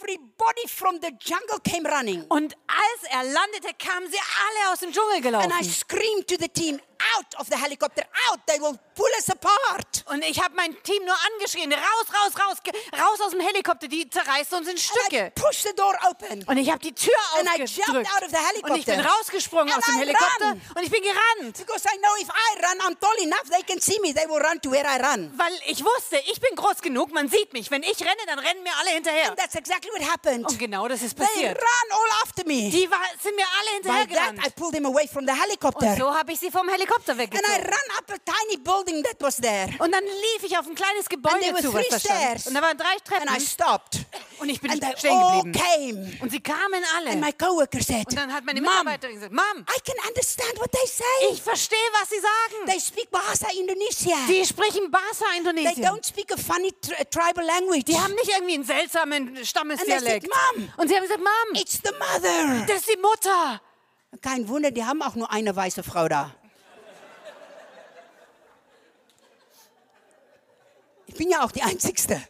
everybody from the jungle came running. Und als er landete, kamen sie alle aus dem Dschungel And I gelaufen. screamed to the team, out of the helicopter, out, they will pull us apart. Und ich habe mein Team nur angeschrien, raus, raus, raus, raus aus dem Helikopter, die zerreißt uns in And I Stücke. pushed the door open. Und ich habe die Tür And I jumped out of the helicopter. Und ich bin rausgesprungen And aus dem I Helikopter ran. und ich bin gerannt. Because I know if I run, I'm tall enough, they can see me, they will run to where I run. Weil ich wusste, ich bin groß genug, man sieht mich. Wenn ich renne, dann rennen mir alle hinterher. And that's exactly what happened. Und genau das ist They passiert. ran all after me. Die war, sind mir alle By that, I pulled them away from the helicopter. Und so habe ich sie vom I Helikopter And I weggezogen. ran up a tiny building that was there. Und dann lief ich auf ein kleines And there Gebäude zu, was da stand. Und da waren drei And I Treppen stopped. und ich bin And they stehen geblieben. came. Und sie kamen alle. And my coworker said, Und dann hat meine Mom, Mitarbeiterin gesagt, Mom, I can understand what they say. ich verstehe, was sie sagen. They speak Bahasa Indonesia. Die sprechen Bahasa They Indonesien. don't speak a funny tri- tribal language. Die haben nicht irgendwie einen seltsamen And they Stammesdialekt. said, Und sie haben gesagt, Mom, it's the mother. das ist die Mutter. Kein Wunder, die haben auch nur eine weiße Frau da. Bin ja auch die Einzigste.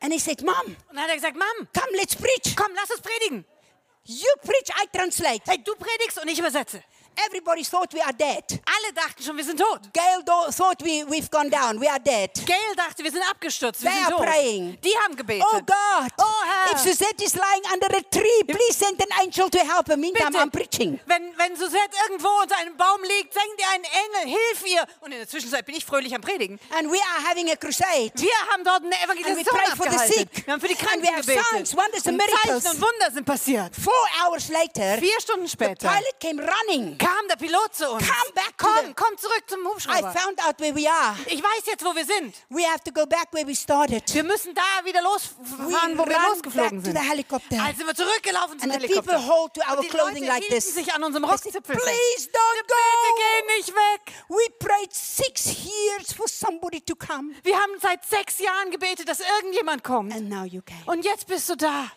And he said, Mom, Und dann hat er gesagt, Mom, come, let's preach. komm, lass uns predigen. You preach, I translate. Hey, du predigst und ich übersetze. Everybody thought we are dead. Alle dachten schon, wir sind tot. Gail thought we, we've gone down. We are dead. Gail dachte, wir sind abgestürzt, wir They sind are tot. praying. Die haben gebetet. Oh God, Oh, Herr. if Suzette is lying under a tree, please send an angel to help her. Meantime, Bitte. I'm preaching. Wenn, wenn Susette irgendwo unter einem Baum liegt, senkt ihr einen Engel, hilf ihr. Und in der Zwischenzeit bin ich fröhlich am Predigen. And we are having a crusade. Wir haben dort eine And we Evangelisation the abgehalten. sick. Wir haben für die And Kranken have gebetet. signs, wonders and und Zeichen miracles. und Wunder sind passiert. Four hours later, Vier Stunden the später pilot came running. Kam der Pilot zu uns. Come back to Komm, the- komm zurück zum I Hubschrauber. found out where we are. Ich weiß jetzt, wo wir sind. We have to go back where we started. Wir müssen da wieder We losfahren, wo wir losgeflogen back to sind. the helicopter. Also sind wir zurückgelaufen zum And the people Helikopter. hold to our Und die clothing Leute like hielten this. sich an unserem Rockzipfel fest. Please don't Bitte geh go. nicht weg. We prayed six years for somebody to come. Wir haben seit sechs Jahren gebetet, dass irgendjemand kommt. And now you came. Und jetzt bist du da.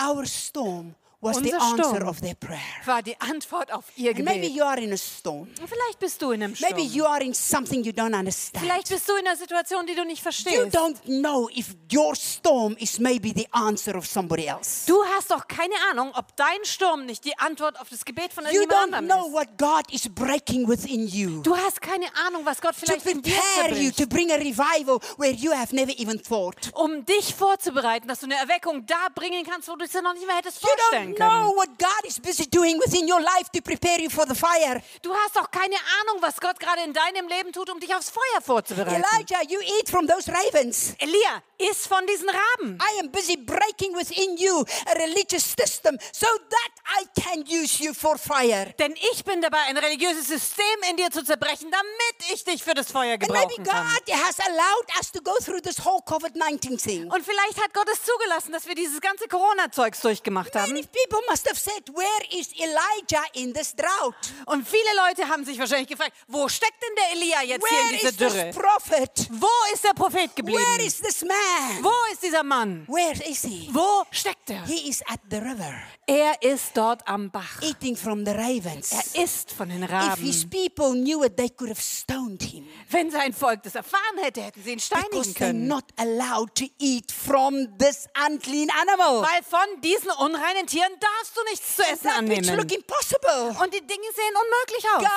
Our storm Unser answer Sturm. of their prayer. War die Antwort auf ihr Gebet. you are in a storm. Und Vielleicht bist du in einem Sturm. Maybe you are in something you don't understand. Vielleicht bist du in einer Situation, die du nicht You verstehst. don't know if your storm is maybe the answer of somebody else. Du hast doch keine Ahnung, ob dein Sturm nicht die Antwort auf das Gebet von don't anderem know ist. what God is breaking within you. Du hast keine Ahnung, was Gott vielleicht in dir zerbricht, to bring a revival where you have never even thought. um dich vorzubereiten, dass du eine Erweckung da bringen kannst, wo du es dir noch nicht mehr hättest vorstellen können. know what God is busy doing within your life to prepare you for the fire. Du hast doch keine Ahnung, was Gott gerade in deinem Leben tut, um dich aufs Feuer vorzubereiten. Elijah, you eat from those ravens. Elia, iss von diesen Raben. I am busy breaking within you a religious system so that I can use you for fire. Denn ich bin dabei, ein religiöses System in dir zu zerbrechen, damit ich dich für das Feuer And maybe gebrauchen kann. God has allowed us to go through this whole COVID 19 thing. Und vielleicht hat Gott es zugelassen, dass wir dieses ganze Corona-Zeugs durchgemacht haben. Many people must have said, Where is Elijah in this drought? Und viele Leute haben sich wahrscheinlich gefragt, wo steckt denn der Elia jetzt hier in Where dieser this Dürre? prophet? Wo ist der Prophet Where geblieben? is this man? Wo ist dieser Mann? Where is he? Wo steckt er? He is at the river, Er ist dort am Bach. eating from the ravens. Er isst von den If his Raben. people knew it, they could have stoned him. Wenn sein Volk das erfahren hätte, hätten sie ihn Because steinigen they're können. not allowed to eat from this unclean animal. Weil von diesen unreinen Tieren darfst du nichts zu essen annehmen. look impossible. Und die Dinge sehen unmöglich aus. God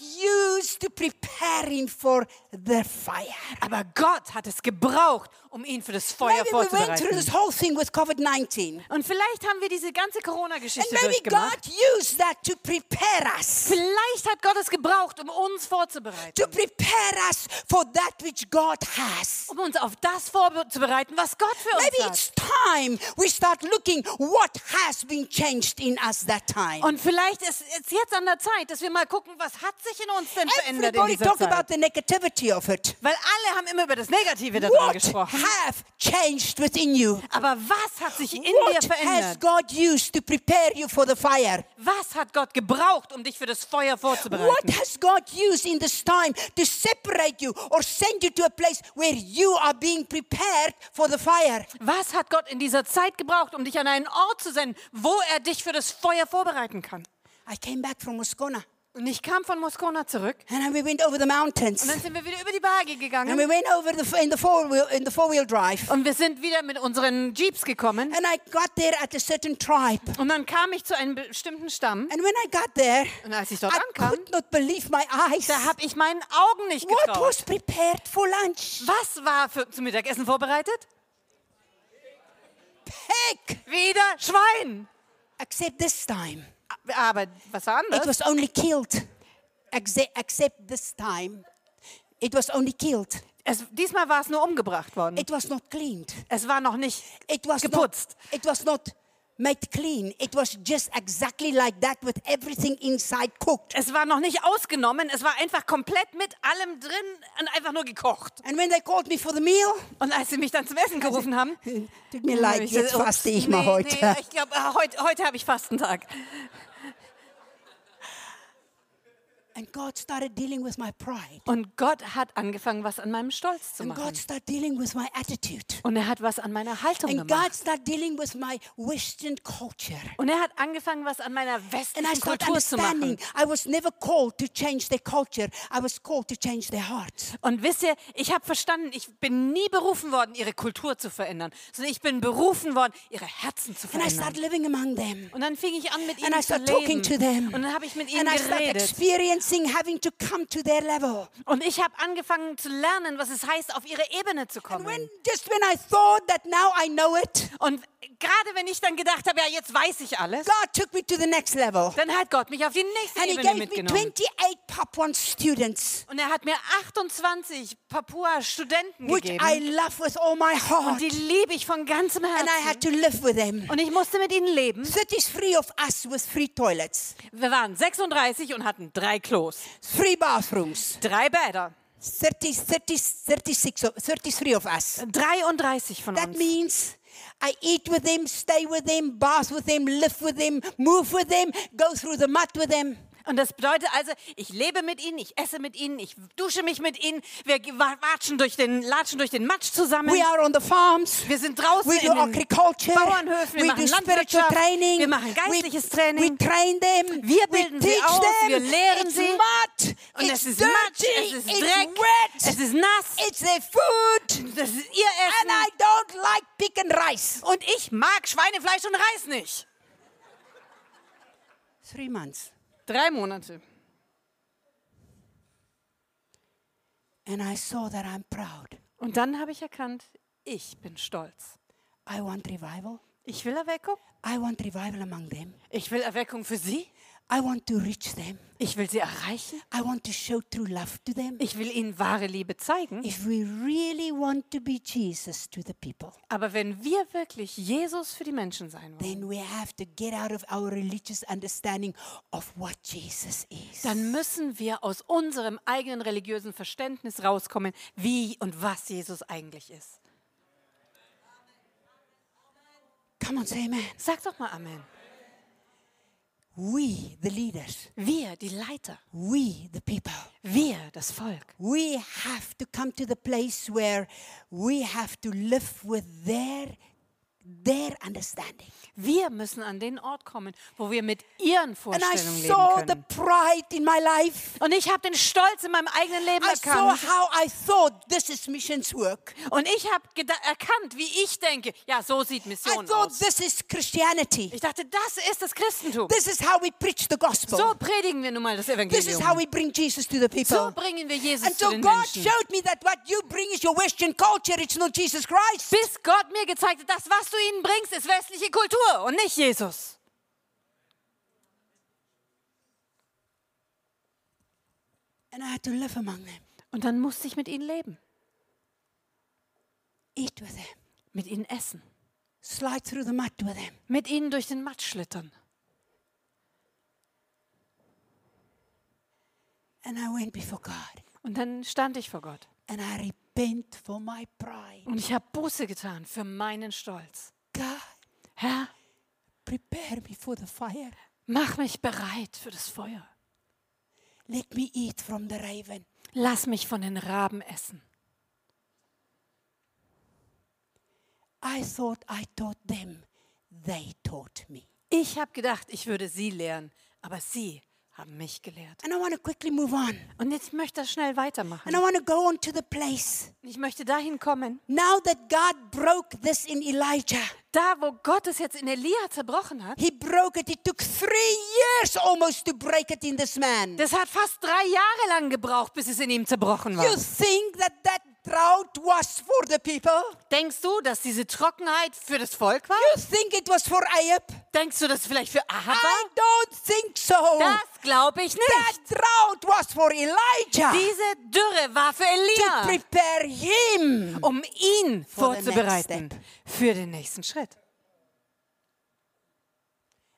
used to prepare him for the fire. Aber Gott hat es gebraucht, um ihn für das Feuer Maybe we went through vorzubereiten. this whole thing with COVID 19. Und vielleicht haben wir diese ganze And Corona-Geschichte maybe durchgemacht. God used that to prepare us. Vielleicht hat Gott es gebraucht, um uns vorzubereiten. To prepare us for that which God has. Um uns auf das vorzubereiten, was Gott für uns Maybe hat. it's time we start looking what has been changed in us that time. Und vielleicht ist es jetzt an der Zeit, dass wir mal gucken, was hat sich in uns denn verändert in Everybody dieser talk about Zeit. the negativity of it. Weil alle haben immer über das Negative darüber What gesprochen. have changed within you? Aber was hat sich in dir What has verändert? God used to prepare you for the fire? Was hat Gott gebraucht, um dich für das Feuer What vorzubereiten? has God used in this time to separate you or send you to a place where you are being prepared for the fire? Was hat Gott in dieser Zeit gebraucht, um dich an einen Ort zu senden, wo er dich für das Feuer vorbereiten kann? I came back from Moscona Und ich kam von Moskona zurück and then we went over the mountains und dann sind wir wieder über die Berge and gegangen we went over the in the four wheel in the four wheel drive und wir sind wieder mit unseren Jeeps gekommen and I got there at a certain tribe und dann kam ich zu einem bestimmten Stamm and when I got there und als ich dort I ankam, could not believe my eyes. da habe ich meinen Augen nicht What getraut. was prepared for lunch? Was war für, zum Mittagessen vorbereitet? Pig. Wieder Schwein. Except this time, Aber was war it was only killed. Except this time, it was only killed. Es, diesmal war es nur umgebracht worden. It was not cleaned. Es war noch nicht It was geputzt. not. It was not made clean. It was just exactly like that with everything inside cooked. Es war noch nicht ausgenommen, es war einfach komplett mit allem drin und einfach nur gekocht. And when they called me for the meal, Und als sie mich dann zum Essen gerufen haben, tut mir leid, ich jetzt faste ich nee, mal heute. Nee, ich glaube, heute, heute habe ich Fastentag. And God started dealing with my pride. Und Gott hat angefangen, was an meinem Stolz zu And God machen. started dealing with my attitude. Und er hat was an meiner Haltung And God gemacht. started dealing with my Western culture. Und er hat angefangen, was an meiner And I westlichen started Kultur zu machen. understanding I was never called to change their culture. I was called to change their hearts. Und wisst ihr, ich habe verstanden, ich bin nie berufen worden, ihre Kultur zu verändern, sondern ich bin berufen worden, ihre Herzen zu And I started verändern. living among them. Und dann fing ich an, mit And I ihnen zu started talking to them. leben. Und dann habe ich mit ihnen And I started geredet. Experiencing having to come to their level. Und ich habe angefangen zu lernen, was es heißt, auf ihre Ebene zu And when, kommen. just when I thought that now I know it, Und gerade wenn ich dann gedacht habe, ja, jetzt weiß ich alles, God took me to the next level. dann hat Gott mich auf die nächste And He Ebene gave me mitgenommen. 28 Papuan students, Und er hat mir 28 Papua-Studenten which gegeben. I love with all my Und heart. die liebe ich von ganzem And I had Herzen. to live with them. Und ich musste mit ihnen leben. 33 of us with free toilets, Wir waren 36 und hatten drei Klos, free bathrooms. drei Bäder. 30, 30, 36, of, 33 of us. 33 von That uns. means I eat with them, stay with them, bath with them, live with them, move with them, go through the mud with them. Und das bedeutet also, ich lebe mit ihnen, ich esse mit ihnen, ich dusche mich mit ihnen, wir watschen durch den, latschen durch den Matsch zusammen. We are on the farms. Wir sind draußen We do in den agriculture. Bauernhöfen, wir we machen do spiritual Landwirtschaft, training. wir machen geistliches we, Training. We train them. Wir we bilden sie teach aus, them. wir lehren it's sie. Mud. Und it's es ist dirty. Matsch, es ist it's Dreck, wet. es ist nass, it's their food. das ist ihr And I Essen. don't like pig and rice. Und ich mag Schweinefleisch und Reis nicht. Three months. Drei Monate. And I saw that I'm proud. Und dann habe ich erkannt, ich bin stolz. I want revival. Ich will Erweckung. I want revival among them. Ich will Erweckung für sie. I want to reach them. Ich will sie erreichen. I want to show true love to them. Ich will ihnen wahre Liebe zeigen. If we really want to be Jesus to the people, Aber wenn wir wirklich Jesus für die Menschen sein wollen, then we have to get out of our religious understanding of what Jesus is. dann müssen wir aus unserem eigenen religiösen Verständnis rauskommen, wie und was Jesus eigentlich ist. Come on, say amen. Sag doch mal Amen. We, the leaders, Wir, die Leiter, we, the people, wir, das Volk, we have to come to the place where we have to live with their, their understanding. wir müssen an den Ort kommen, wo wir mit ihren And I Vorstellungen saw leben the können. pride in my life. Und ich habe den Stolz in meinem eigenen Leben I saw erkannt. how I thought this is missions work. Und ich habe erkannt, wie ich denke. Ja, so sieht I Mission thought aus. this is Christianity. Ich dachte, das ist das Christentum. This is how we preach the gospel. So predigen wir nun mal das This is Evangelium. how we bring Jesus to the So people. bringen wir Jesus And zu so den God Menschen. showed me that what you bring is your Western culture, it's not Jesus Christ. Bis Gott mir gezeigt hat, das, was du ihnen bringst, ist westliche Kultur und nicht Jesus. And I had to live among them, Und dann musste ich mit ihnen leben, eat with them, mit ihnen essen, slide through the mud with them. mit ihnen durch den Matsch schlittern. And I went before God Und dann stand ich vor Gott and I repent for my pride. und ich habe Buße getan für meinen Stolz. God, Herr, prepare me for the fire. mach mich bereit für das Feuer. Let me eat from the raven. Lass mich von den Raben essen. I thought I taught them, they taught me. Ich habe gedacht, ich würde sie lehren, aber sie haben mich gelehrt. And I want to quickly move on. Und jetzt möchte ich schnell weitermachen. And I want to go on to the place. Ich möchte dahin kommen, Now that God broke this in Elijah, da wo Gott es jetzt in Elia zerbrochen hat. He broke it. It took three years almost to break it in this man. Das hat fast drei Jahre lang gebraucht, bis es in ihm zerbrochen war. You think that that drought was for the people? Denkst du, dass diese Trockenheit für das Volk war? You think it was for Ahab? Denkst du, dass es vielleicht für Ahab I war? don't think so. Das glaube ich That nicht. drought was for Elijah Diese Dürre war für to Elia, prepare him. um ihn vorzubereiten für den nächsten Schritt.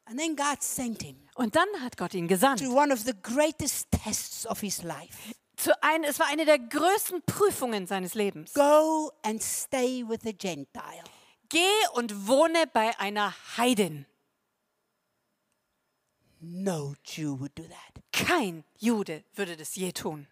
And then God sent him Und dann hat Gott ihn gesandt. to one of the greatest tests of his life. Zu ein, es war eine der größten Prüfungen seines Lebens. Go and stay with a Gentile. Geh und wohne bei einer Heidin. No Jew would do that. Kein Jude würde das je tun.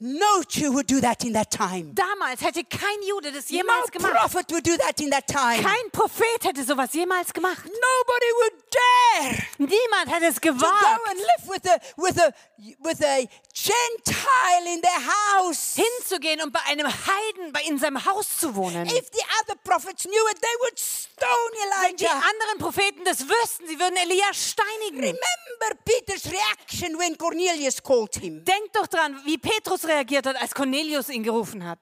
No Jew would do that in that time. Damals hätte kein Jude das No jemals gemacht. prophet would do that in that time. Kein Prophet hätte sowas jemals gemacht. Nobody would dare Niemand hätte es to go gewagt, and live with a with a with a Gentile in their house. hinzugehen und bei einem Heiden bei in seinem Haus zu wohnen. If the other prophets knew it, they would stone Wenn die Elijah. anderen Propheten das wüssten, sie würden Elia steinigen. Remember Peter's reaction when Cornelius called him. Denk doch dran, wie Petrus reagiert hat, als Cornelius ihn gerufen hat.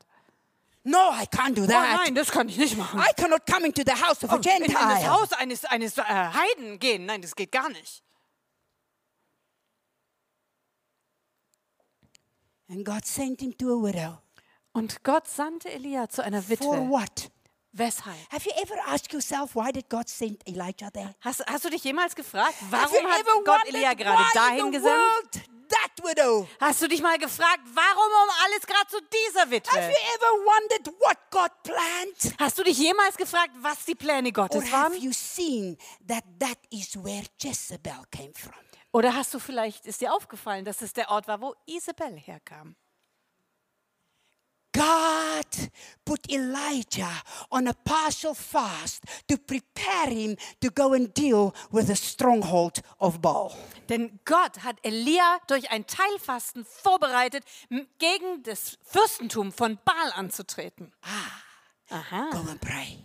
No, I can't do Oh that. nein, das kann ich nicht machen. I cannot come into the house of a In das Gentile. Haus eines, eines äh, Heiden gehen. Nein, das geht gar nicht. And God sent him to a widow. Und Gott sandte Elia zu einer For Witwe. what? Weshalb? Have you ever asked yourself why did God send Elijah there? Hast, hast du dich jemals gefragt, Have warum hat Gott Elia gerade dahin gesandt? that widow? Hast du dich mal gefragt, warum um alles gerade zu dieser Have Witwe? you ever wondered what God planned? Hast du dich jemals gefragt, was die Pläne Or Gottes have waren? you seen that that is where Jezebel came from? Oder hast du vielleicht, ist dir aufgefallen, dass es der Ort war, wo Isabel herkam? God put Elijah on a partial fast to prepare him to go and deal with the stronghold of Baal. Denn Gott hat Elia durch ein Teilfasten vorbereitet, gegen das Fürstentum von Baal anzutreten. Aha. Go and pray.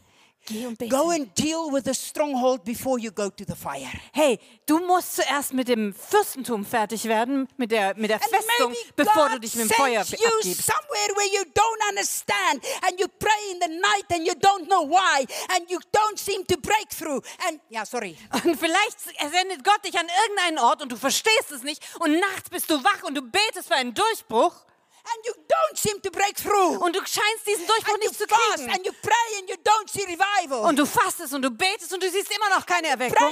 Go and deal with the stronghold before you go to the fire. Hey, du musst zuerst mit dem Fürstentum fertig werden, mit der, mit der And Festung, bevor du God dich mit dem Feuer abgibst. somewhere where you don't understand and you pray in the night and you don't know why and you don't seem to break through. And yeah, sorry. Und vielleicht sendet Gott dich an irgendeinen Ort und du verstehst es nicht und nachts bist du wach und du betest für einen Durchbruch And you don't seem to break through. und du scheinst diesen Durchbruch And you nicht zu kriegen. and you pray and you don't see revival. Und du fastest und du betest und du siehst immer noch keine Erweckung.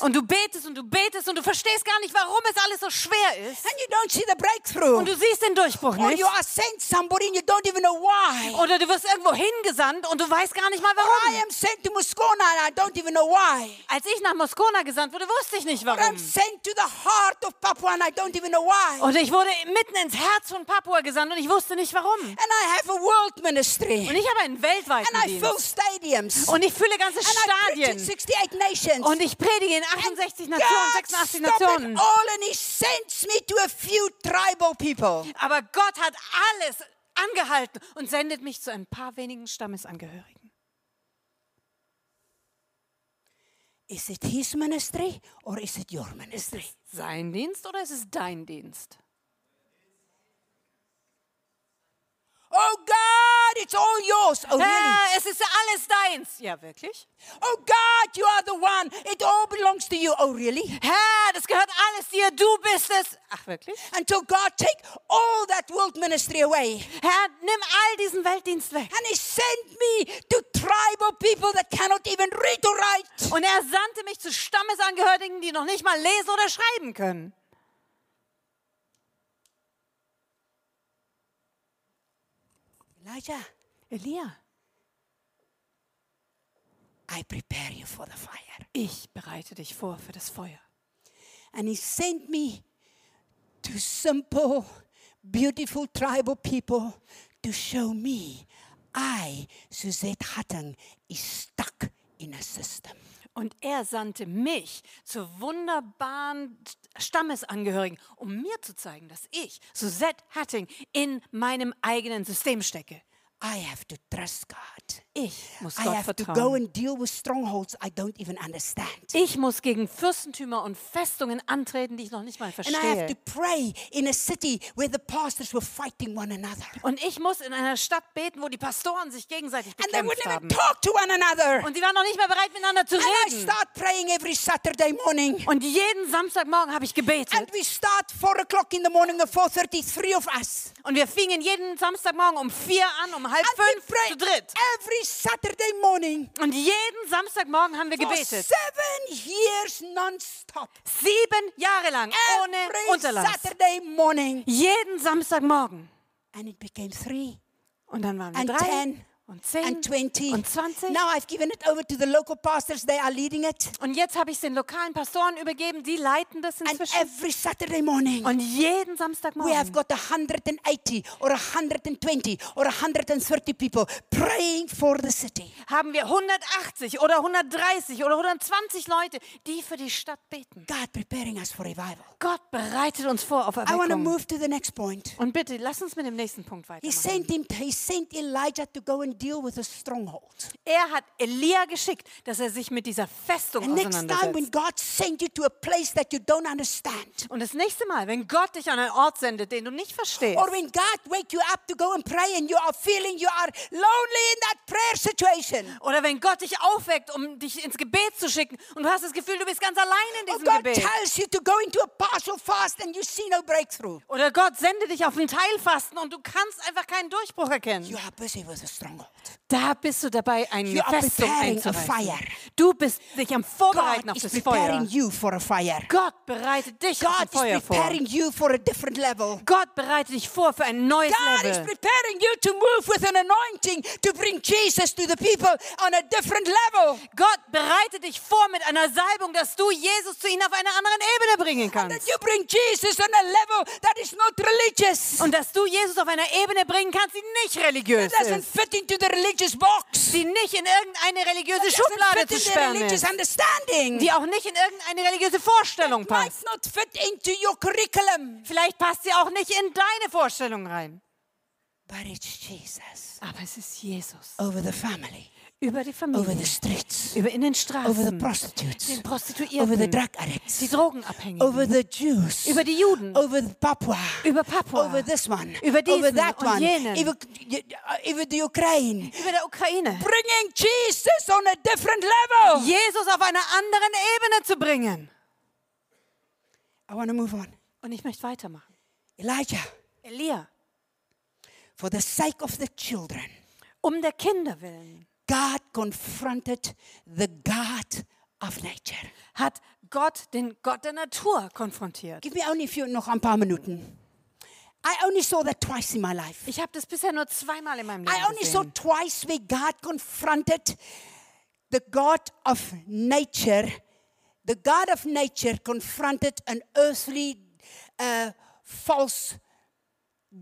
Und du betest und du betest und du verstehst gar nicht, warum es alles so schwer ist. And you don't see the breakthrough. Und du siehst den Durchbruch Or nicht. you are sent somebody and you don't even know why. Oder du wirst irgendwo hingesandt und du weißt gar nicht mal warum. am sent to Moscona and I don't even know why. Als ich nach Moskona gesandt wurde, wusste ich nicht warum. Heart of Papua and I don't even know why. Und ich wurde mitten ins Herz von Papua gesandt und ich wusste nicht warum. And I have a world ministry. Und ich habe einen weltweiten And I fill stadiums. Und ich fülle ganze And I in Stadien. 68 nations. Und ich predige in 68 Nationen, God 86 stopped it Nationen. all and he sends me to a few tribal people. Aber Gott hat alles angehalten und sendet mich zu ein paar wenigen Stammesangehörigen. Is it his ministry or is it your Ist ministry? es sein Dienst oder ist es dein Dienst? Oh God, it's all yours. Oh really? Herr, es ist alles deins. Ja, wirklich? Oh God, you are the one. It all belongs to you. Oh really? Herr, das gehört alles dir. Du bist es. Ach, wirklich? Until God take all that world ministry away. Herr, nimm all diesen Weltdienst weg. And he sent me to tribal people that cannot even read or write. Und er sandte mich zu Stammesangehörigen, die noch nicht mal lesen oder schreiben können. Elijah, Elia, I prepare you for the fire. ich bereite dich vor für das Feuer. And he sent me to simple, beautiful tribal people to show me I, Suzette Hutton, is stuck in a system. Und er sandte mich zu wunderbaren Stammesangehörigen, um mir zu zeigen, dass ich, Suzette Hatting, in meinem eigenen System stecke. I have to trust God. Ich muss I Gott have to go vertrauen. and deal with strongholds I don't even understand. Ich muss gegen Fürstentümer und Festungen antreten, die ich noch nicht mal And I have to verstehe. pray in a city where the pastors were fighting one another. Und ich muss in einer Stadt beten, wo die Pastoren sich gegenseitig And they wouldn't bekämpft even haben. talk to one another. Und sie waren noch nicht mehr bereit, miteinander zu And I reden. start praying every Saturday morning. Und jeden Samstagmorgen habe ich gebetet. And we start 4 o'clock in the morning or 4.30, three of us. Und wir fingen jeden Samstagmorgen um vier an, um halb And fünf zu dritt. every Saturday morning Und jeden Samstagmorgen haben wir gebetet. seven years non-stop. Sieben Jahre lang, ohne Every Unterlass. Saturday morning. Jeden Samstagmorgen. And it became three Und dann waren wir and drei ten und zehn and twenty. und zwanzig. Now I've given it over to the local pastors. They are leading it. Und jetzt habe ich es den lokalen Pastoren übergeben, die leiten das And inzwischen. every Saturday morning, Und jeden we have Samstagmorgen got 180 or 120 or 130 people praying for the city. haben wir 180 oder 130 oder 120 Leute, die für die Stadt beten. God preparing us for revival. Gott bereitet uns vor auf I want to Erweckung. move to the next point. Und bitte, lass uns mit dem nächsten Punkt He weitermachen. sent him. He sent Elijah to go and deal with a stronghold. Er hat Elia geschickt, dass er sich mit dieser Festung And next time, when auseinandersetzt. God sent you to a place that you don't understand, Und das nächste Mal, wenn Gott dich an einen Ort sendet, den du nicht verstehst, or when God wake you up to go and pray, and you are feeling you are lonely in that prayer situation, oder wenn Gott dich aufweckt, um dich ins Gebet zu schicken und du hast das Gefühl, du bist ganz allein in or diesem God Gebet. tells you to go into a partial fast and you see no breakthrough, Oder Gott sendet dich auf ein Teilfasten und du kannst einfach keinen Durchbruch erkennen. you are busy with a stronghold. Da bist du dabei, eine You are Festung einzureißen. fire. Du bist dich am Vorbereiten God auf is das Feuer. you for a fire. Gott bereitet dich auf God ein Feuer is vor. preparing you for a different level. Gott bereitet dich vor für ein neues God is Level. preparing you to move with an anointing to bring Jesus to the people on a different level. Gott bereitet dich vor mit einer Salbung, dass du Jesus zu ihnen auf einer anderen Ebene bringen That kannst. you bring Jesus on a level that is not religious. Und dass du Jesus auf einer Ebene bringen kannst, die nicht religiös That doesn't ist. fit into the religious box. Die nicht in irgendeine religiöse Schublade zu sperren ist. Die auch nicht in irgendeine religiöse Vorstellung Might passt. not fit into your curriculum. Vielleicht passt sie auch nicht in deine Vorstellung rein. But it's Jesus Aber es ist Jesus. over the family, Über die over Familie. the streets, Über in den over the Straßen. prostitutes, Den over the Prostituierten. drug Die addicts, Drogenabhängigen. over the Jews, Über die Juden. over Papua, Über Papua. over this one, Über over diesen that und one, jenen. over, over the Ukraine. Über der Ukraine. Bringing Jesus on a different level. Jesus auf einer anderen Ebene zu bringen. I want to move on. Und ich möchte weitermachen. Elijah, Elia, for the sake of the children, um der Kinder willen, God confronted the God of nature. hat Gott den Gott der Natur konfrontiert. Give me only few, noch ein paar Minuten. I only saw that twice in my life. Ich habe das bisher nur zweimal in meinem Leben I only saw twice where God confronted the God of nature. The God of nature confronted an earthly, uh, false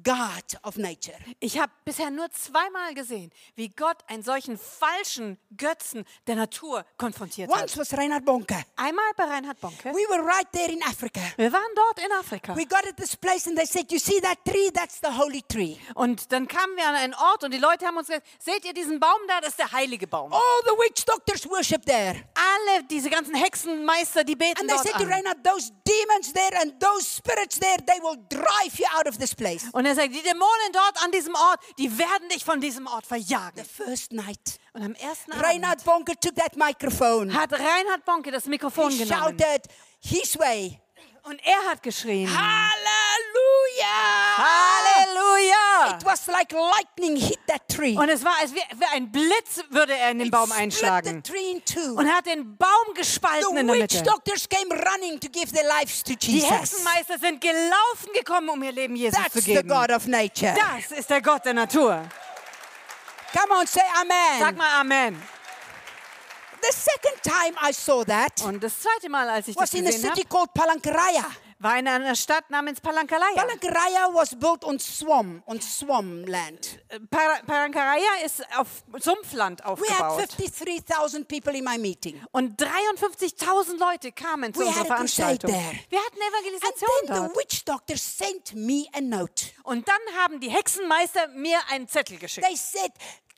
God of nature. Ich habe bisher nur zweimal gesehen, wie Gott einen solchen falschen Götzen der Natur konfrontiert Once hat. was Reinhard Bonke. Einmal bei Reinhard Bonke. We were right there in Africa. Wir waren dort in Afrika. We got at this place and they said, You see that tree? That's the holy tree. Und dann kamen wir an einen Ort und die Leute haben uns gesagt, seht ihr diesen Baum da? Das ist der heilige Baum. All the witch doctors worship there. Alle diese ganzen Hexenmeister, die beten And they dort said to an. Reinhard, Those demons there and those spirits there, they will drive you out of this place. Und er sagt, die Dämonen dort an diesem Ort, die werden dich von diesem Ort The verjagen. first night, Und am ersten Abend Reinhard Bonke took that microphone. hat Reinhard Bonke das Mikrofon He genommen. shouted his way. Und er hat geschrien, Hallelujah! Halleluja! It was like lightning hit that tree. Und es war, als wie ein Blitz würde er in den It Baum split the einschlagen. tree in two. Und hat den Baum gespalten The in der witch Mitte. doctors came running to give their lives to Die Jesus. Hexenmeister sind gelaufen gekommen, um ihr Leben Jesus That's zu the geben. God of nature. Das ist der Gott der Natur. Come on, say Sag amen. mal Amen. The second time I saw that Und das zweite Mal, als ich das was in a gesehen city habe, called Palankaraya. war in einer Stadt namens Palankalaya. Palankaraya was built on swamp, on swamp land. Par Palankaraya ist auf Sumpfland We had aufgebaut. 53,000 people in my meeting. Und 53.000 Leute kamen zu We unserer had a crusade Veranstaltung. there. Wir hatten And Evangelisation then the dort. witch doctor sent me a note. Und dann haben die Hexenmeister mir einen Zettel geschickt. They said,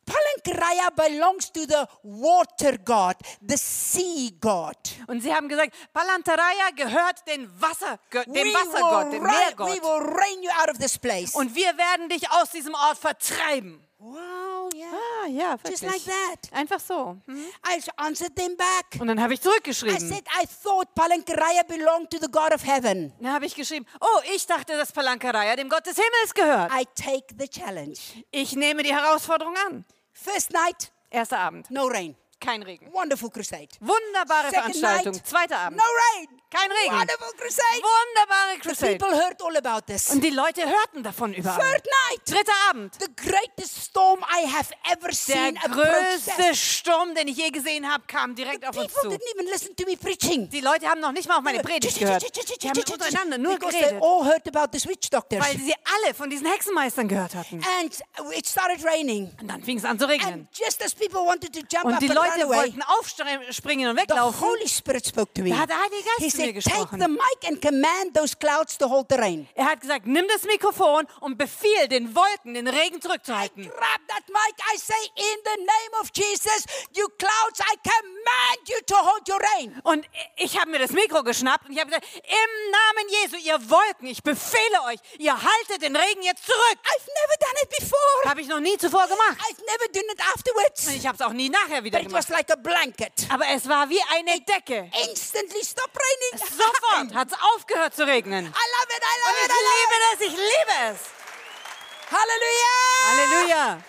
Palankaraya belongs to the water god, the sea god. Und sie haben gesagt, Palantaraya gehört den Wasser, dem Wassergott, will dem rain, we Meergott. will rain you out of this place. Und wir werden dich aus diesem Ort vertreiben. Wow, yeah. Ah, ja, Just wirklich. like that. Einfach so. Hm? I answered them back. Und dann habe ich I zurückgeschrieben. said, I thought Palankaraya belonged to the God of heaven. Dann habe ich geschrieben, oh, ich dachte, dass Palankaraya dem Gott des Himmels gehört. I take the challenge. Ich nehme die Herausforderung an. First night, Erster Abend. no rain. Kein Regen. Wonderful crusade. Wunderbare Second Veranstaltung. night, Zweiter Abend. No rain. Kein Regen. Wonderful crusade. Wunderbare The Crusade. people heard all about this. Und die Leute hörten davon überall. Third night. Dritter Abend. The greatest storm I have ever Der seen approach größte. Sturm, den ich je gesehen habe, kam direkt auf uns zu. didn't even listen to me preaching. Die Leute haben noch nicht mal auf meine Predigt gehört. Die haben untereinander nur Because they geredet, all heard about the witch doctors. weil sie alle von diesen Hexenmeistern gehört hatten. And it started raining. Und dann fing es an zu regnen. And just as people wanted to jump Und up die and Leute away, wollten aufspringen und the weglaufen. Holy Spirit spoke to me. Da hat der Heilige He Geist zu mir said, take gesprochen. the mic and command those clouds to hold the rain. Er hat gesagt, nimm das Mikrofon und befiehl den Wolken, den Regen zurückzuhalten. Grab that mic. I say, in the name of Jesus, you clouds, I command you to hold your rain. Und ich habe mir das Mikro geschnappt und ich habe gesagt, im Namen Jesu, ihr Wolken, ich befehle euch, ihr haltet den Regen jetzt zurück. I've never done it before. Habe ich noch nie zuvor gemacht. I've never done it afterwards. Und ich habe es auch nie nachher wieder But it was like a blanket. Aber es war wie eine Decke. Instantly stop raining. Sofort hat es aufgehört zu regnen. I love it. I Und love ich it. I love liebe das, ich liebe es. it. Hallelujah. Halleluja.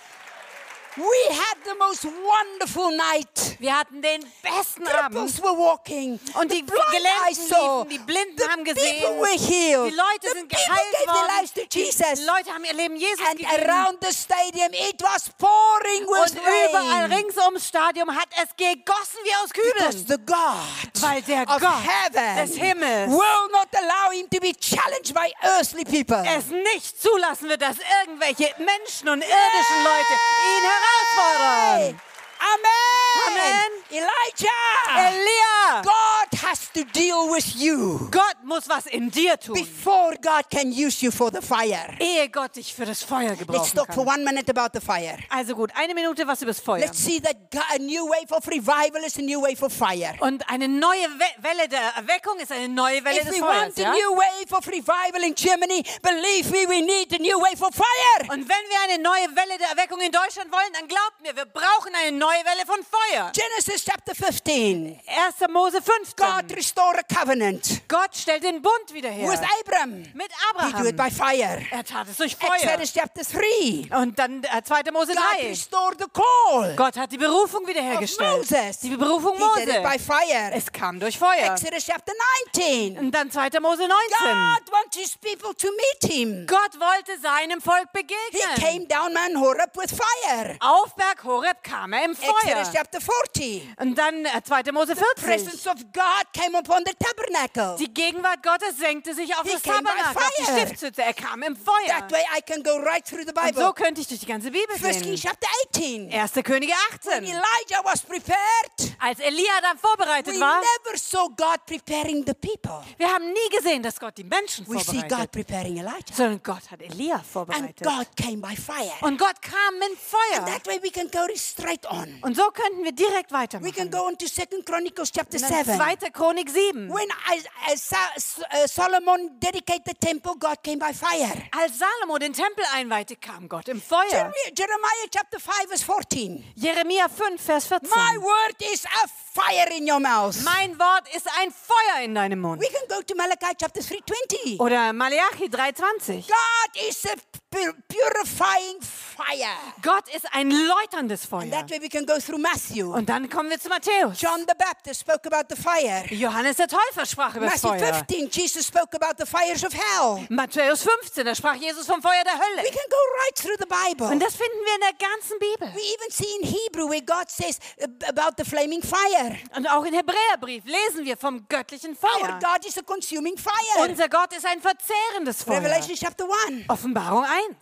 We had the most wonderful night. Wir hatten den besten Abend. Were walking. Und the die Gelähmten liefen, die Blinden the haben people gesehen. were healed. Die Leute the sind geheilt gave their worden. lives to Jesus. Die Leute haben ihr Leben Jesus and gegeben. around the stadium, it was pouring with Und überall rain. rings ums Stadion hat es gegossen wie aus Because Kübeln. the God Weil der of Gott heaven des Himmels will not allow him to be challenged by earthly people. es nicht zulassen wird, dass irgendwelche Menschen und irdischen Leute ihn herausfordern. herausfordern. Amen. Amen. Elijah. Elia, God has to deal with you Gott muss was in dir tun, before God can use you for the fire. ehe Gott dich für das Feuer Let's gebrauchen talk for kann. one minute about the fire. Also gut, eine Minute was übers Feuer. Let's see that God, a new wave of revival is a new wave of fire. Und eine neue We Welle der Erweckung ist eine neue Welle If des we Feuers. want a Ja? new wave of revival in Germany, believe me, we need a new wave of fire. Und wenn wir eine neue Welle der Erweckung in Deutschland wollen, dann glaubt mir, wir brauchen eine neue Welle von Feuer. Genesis chapter 15. 1. Mose 15. God restore a covenant Gott stellt den Bund wieder her. with Abram. Mit He do it Abraham. by fire. Er tat es durch Feuer. Exodus chapter 3. Und dann äh, 2. Mose God 3. restored the call Gott hat die Berufung of wiederhergestellt. Moses. Die Berufung He did it by Mose. fire. Es kam durch Feuer. Exodus chapter 19. Und dann 2. Mose 19. God wants his people to meet him. Gott wollte seinem Volk He begegnen. came down Mount Horeb with fire. Auf Berg Horeb kam er im Feuer. Exodus chapter 40. Und dann äh, 2. Mose 40. Presence of God came upon the tabernacle. Die Gegenwart Gottes senkte sich auf He das Tabernakel, auf die fire. Stiftshütte. Er kam im Feuer. That way I can go right through the Und Bible. so könnte ich durch die ganze Bibel First gehen. chapter 18. 1. Könige When 18. Elijah was prepared, Als Elia dann vorbereitet we war, never saw God preparing the people. wir haben nie gesehen, dass Gott die Menschen We see God vorbereitet, preparing Elijah. sondern Gott hat Elia And vorbereitet. God came by fire. Und Gott kam mit Feuer. That way we can go straight on. Und so könnten wir direkt We can weitermachen. go on to Chronicles chapter Und dann 7. 2. Chronik 7. When uh, Solomon dedicated the temple, God came by fire. Als Salomo den Tempel einweihte, kam Gott im Feuer. Jeremiah, Jeremiah chapter 5 verse 14. Jeremia 5, Vers 14. My word is a fire in your mouth. Mein Wort ist ein Feuer in deinem Mund. We can go to Malachi chapter 3:20. Oder Malachi 3,20. God is a pu- purifying fire. Gott ist ein läuterndes Feuer. That way we can go through Matthew. Und dann kommen wir zu Matthäus. John the Baptist spoke about the fire. Johannes der Täufer sprach über das Matthew Feuer. 15, Jesus spoke about the fires of hell. Matthäus 15, da sprach Jesus vom Feuer der We Hölle. can go right through the Bible. Und das finden wir in der ganzen Bibel. We even see in Hebrew where God says about the flaming fire. Und auch im Hebräerbrief lesen wir vom göttlichen Our Feuer. God is a consuming fire. Unser Gott ist ein verzehrendes Feuer. Revelation chapter 1. Offenbarung 1.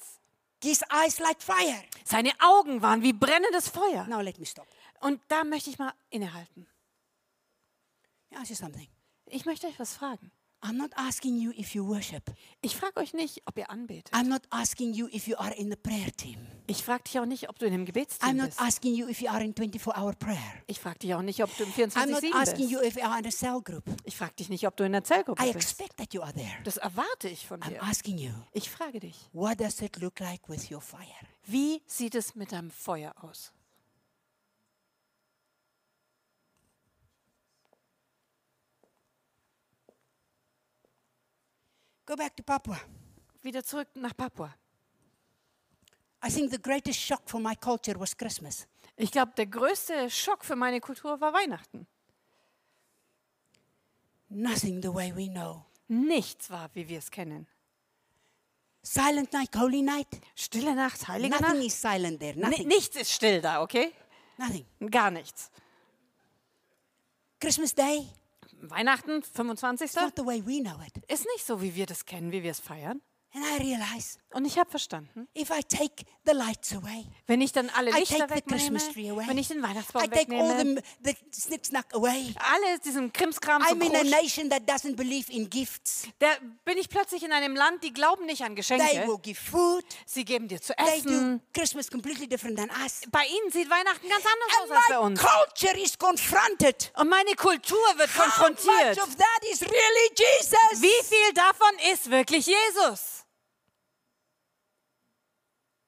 His eyes like fire. Seine Augen waren wie brennendes Feuer. Now let me stop. Und da möchte ich mal innehalten. Ask you something. Ich möchte euch was fragen. I'm not asking you if you worship. Ich frage euch nicht, ob ihr anbetet. I'm not asking you if you are in the prayer team. Ich frage dich auch nicht, ob du in I'm Gebetsteam not bist. asking you if you are in 24-hour prayer. Ich frage dich auch nicht, ob du im I'm not 24-7 asking bist. you if you are in a cell group. Ich frage dich nicht, ob du in der Zellgruppe I bist. expect that you are there. Das erwarte ich von I'm dir. asking you, Ich frage dich, what does it look like with your fire? wie sieht es mit deinem Feuer aus? Go back to Papua. Wieder zurück nach Papua. I think the greatest shock for my culture was Christmas. Ich glaube, der größte Schock für meine Kultur war Weihnachten. Nothing the way we know. Nichts war, wie wir es kennen. Silent night, holy night. Stille Nacht, heilige Nothing Nacht. is silent there. Nothing. Nichts ist still da, okay? Nothing. Gar nichts. Christmas Day, Weihnachten, 25. it's not the way we know it. ist nicht so, wie wir das kennen, wie wir es feiern. And I realize Und ich habe verstanden, if I take the lights away, wenn ich dann alle I Lichter take the Christmas tree wegnehme, away, wenn ich den I Weihnachtsbaum take all wegnehme, the, the alles diesen Krimskram I'm in a nation that doesn't believe in gifts. da bin ich plötzlich in einem Land, die glauben nicht an They Geschenke. will give food. Sie geben dir zu They do essen. Christmas completely different than us. Bei ihnen sieht Weihnachten ganz anders And aus als bei uns. culture is confronted. Und meine Kultur wird How konfrontiert. much of that is really Jesus? Wie viel davon ist wirklich Jesus? And I have to go back to the prayer room.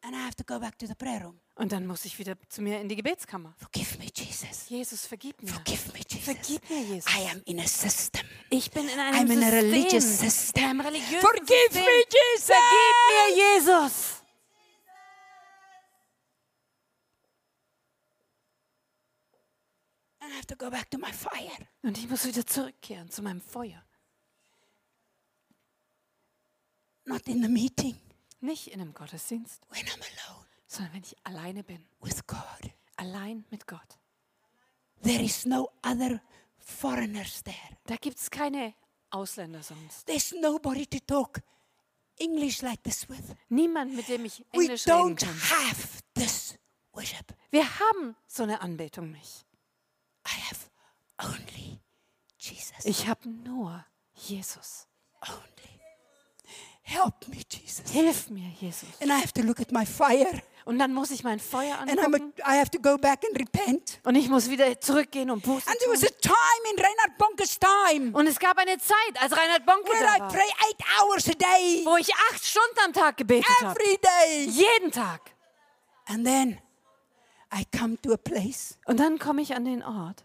Und dann muss ich wieder zu mir in die Gebetskammer. Forgive me, Jesus. Jesus, vergib mir. Forgive me, Jesus. Vergib mir, Jesus. I am in a system. Ich bin in einem I'm in a System, religious system. in einem religiösen Forgive System. me, Jesus. Vergib mir, Jesus. And I have to go back to my fire. Und ich muss wieder zurückkehren zu meinem Feuer. Not in the meeting, Nicht in einem Gottesdienst, when I'm alone sondern wenn ich alleine bin. with God. Allein mit Gott. There is no other foreigners there. Da gibt es keine Ausländer sonst. There's nobody to talk English like this with. Niemand, mit dem ich We Englisch reden don't kann. have this worship. Wir haben so eine Anbetung nicht. I have only Jesus. Ich habe nur Jesus. only. Help me, Jesus. Hilf mir, Jesus. And I have to look at my fire. Und dann muss ich mein Feuer angucken. a, I have to go back and repent. Und ich muss wieder zurückgehen und Buße And there was a time in Reinhard Bonke's time Und es gab eine Zeit, als Reinhard Bonke where da I war, pray eight hours a day, wo ich acht Stunden am Tag gebetet habe. every day. Jeden Tag. And then I come to a place Und dann komme ich an den Ort,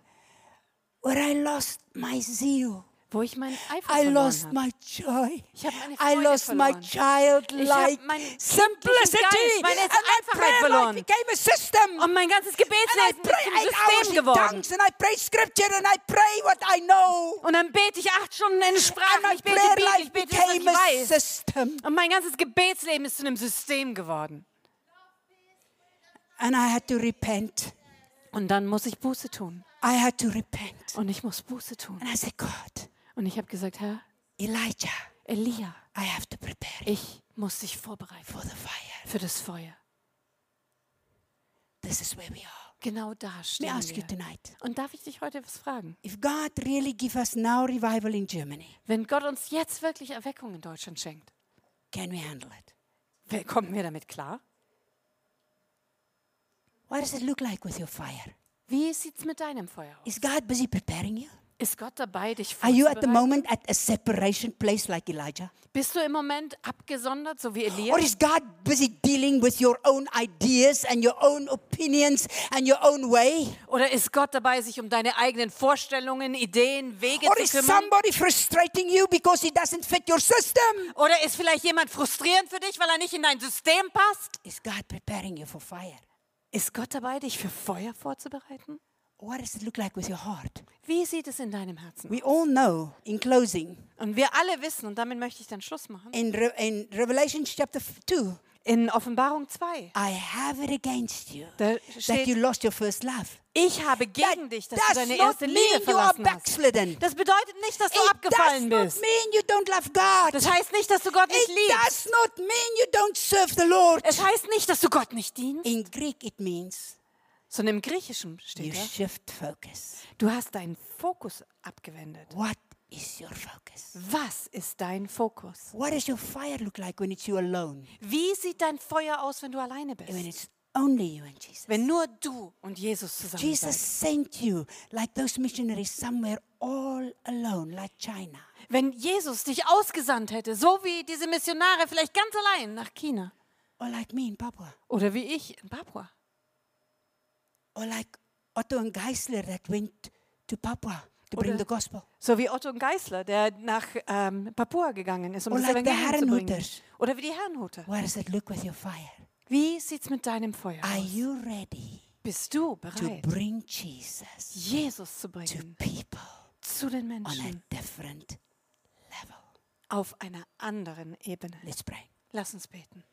where I lost my zeal. Wo ich meinen Eifer I lost habe. my joy. Ich habe meine I Freude lost my verloren. childlike hab meinen kindlichen simplicity. Meine and my Einfachheit verloren. became a system. Und mein ganzes and I Gebetsleben ist hours System geworden. and I pray scripture and I pray what I know. Und dann bete ich acht Stunden in And Sprachen. my Ich bete life ich bete was ich weiß. system. Und mein ganzes Gebetsleben ist zu einem System geworden. And I had to repent. Und dann muss ich Buße tun. I had to repent. Und ich muss Buße tun. And I said, God, Und ich habe gesagt, Herr, Elijah, Elia, I have to prepare ich muss dich vorbereiten for the fire. für das Feuer. This is where we are. Genau da stehen ask you wir. tonight. Und darf ich dich heute was fragen? If God really give us now revival in Germany, Wenn Gott uns jetzt wirklich Erweckung in Deutschland schenkt, can we handle it? wer- kommen wir damit klar? What does it look like with your fire? Wie sieht es mit deinem Feuer aus? Is God busy preparing you? Ist Gott dabei, dich Are you at the moment at a separation place like Elijah? Bist du im Moment abgesondert, so wie Elia? Or is God busy dealing with your own ideas and your own opinions and your own way? Oder ist Gott dabei, sich um deine eigenen Vorstellungen, Ideen, Wege Or zu is kümmern? somebody frustrating you because he doesn't fit your system? Oder ist vielleicht jemand frustrierend für dich, weil er nicht in dein System passt? Is God preparing you for fire? Ist Gott dabei, dich für Feuer vorzubereiten? What does it look like with your heart? Wie sieht es in deinem Herzen We aus? all know, in closing, Und wir alle wissen, und damit möchte ich dann Schluss machen, in, Re- in Revelation chapter 2, in Offenbarung 2, I have it against you da that steht, you lost your first love. ich habe gegen dich, dass du does deine not erste mean Liebe you are verlassen hast. backslidden. Das bedeutet nicht, dass du It does abgefallen not bist. mean you don't love God. Das heißt nicht, dass du Gott nicht It liebst. does not mean you don't serve the Lord. Es heißt nicht, dass du Gott nicht dienst, In Greek, it means sondern im Griechischen you steht da, shift focus. du hast deinen Fokus abgewendet. What is your focus? Was ist dein Fokus? What does your fire look like when it's you alone? Wie sieht dein Feuer aus, wenn du alleine When bist? it's only you and Jesus. Wenn nur du und Jesus zusammen Jesus seid. sent you like those missionaries somewhere all alone, like China. Wenn Jesus dich ausgesandt hätte, so wie diese Missionare vielleicht ganz allein nach China Or like me in Papua. oder wie ich in Papua Or like Otto and Geisler that went to Papua. To bring the gospel. So wie Otto und Geisler, der nach ähm, Papua gegangen ist, um Or das like Evangelium zu bringen. Oder wie die Herrenhuter. Where does it look with your fire? Wie sieht's mit deinem Feuer Are aus? You ready Bist du bereit, to bring Jesus, Jesus zu bringen? To people zu den Menschen. On a different level. Auf einer anderen Ebene. Let's pray. Lass uns beten.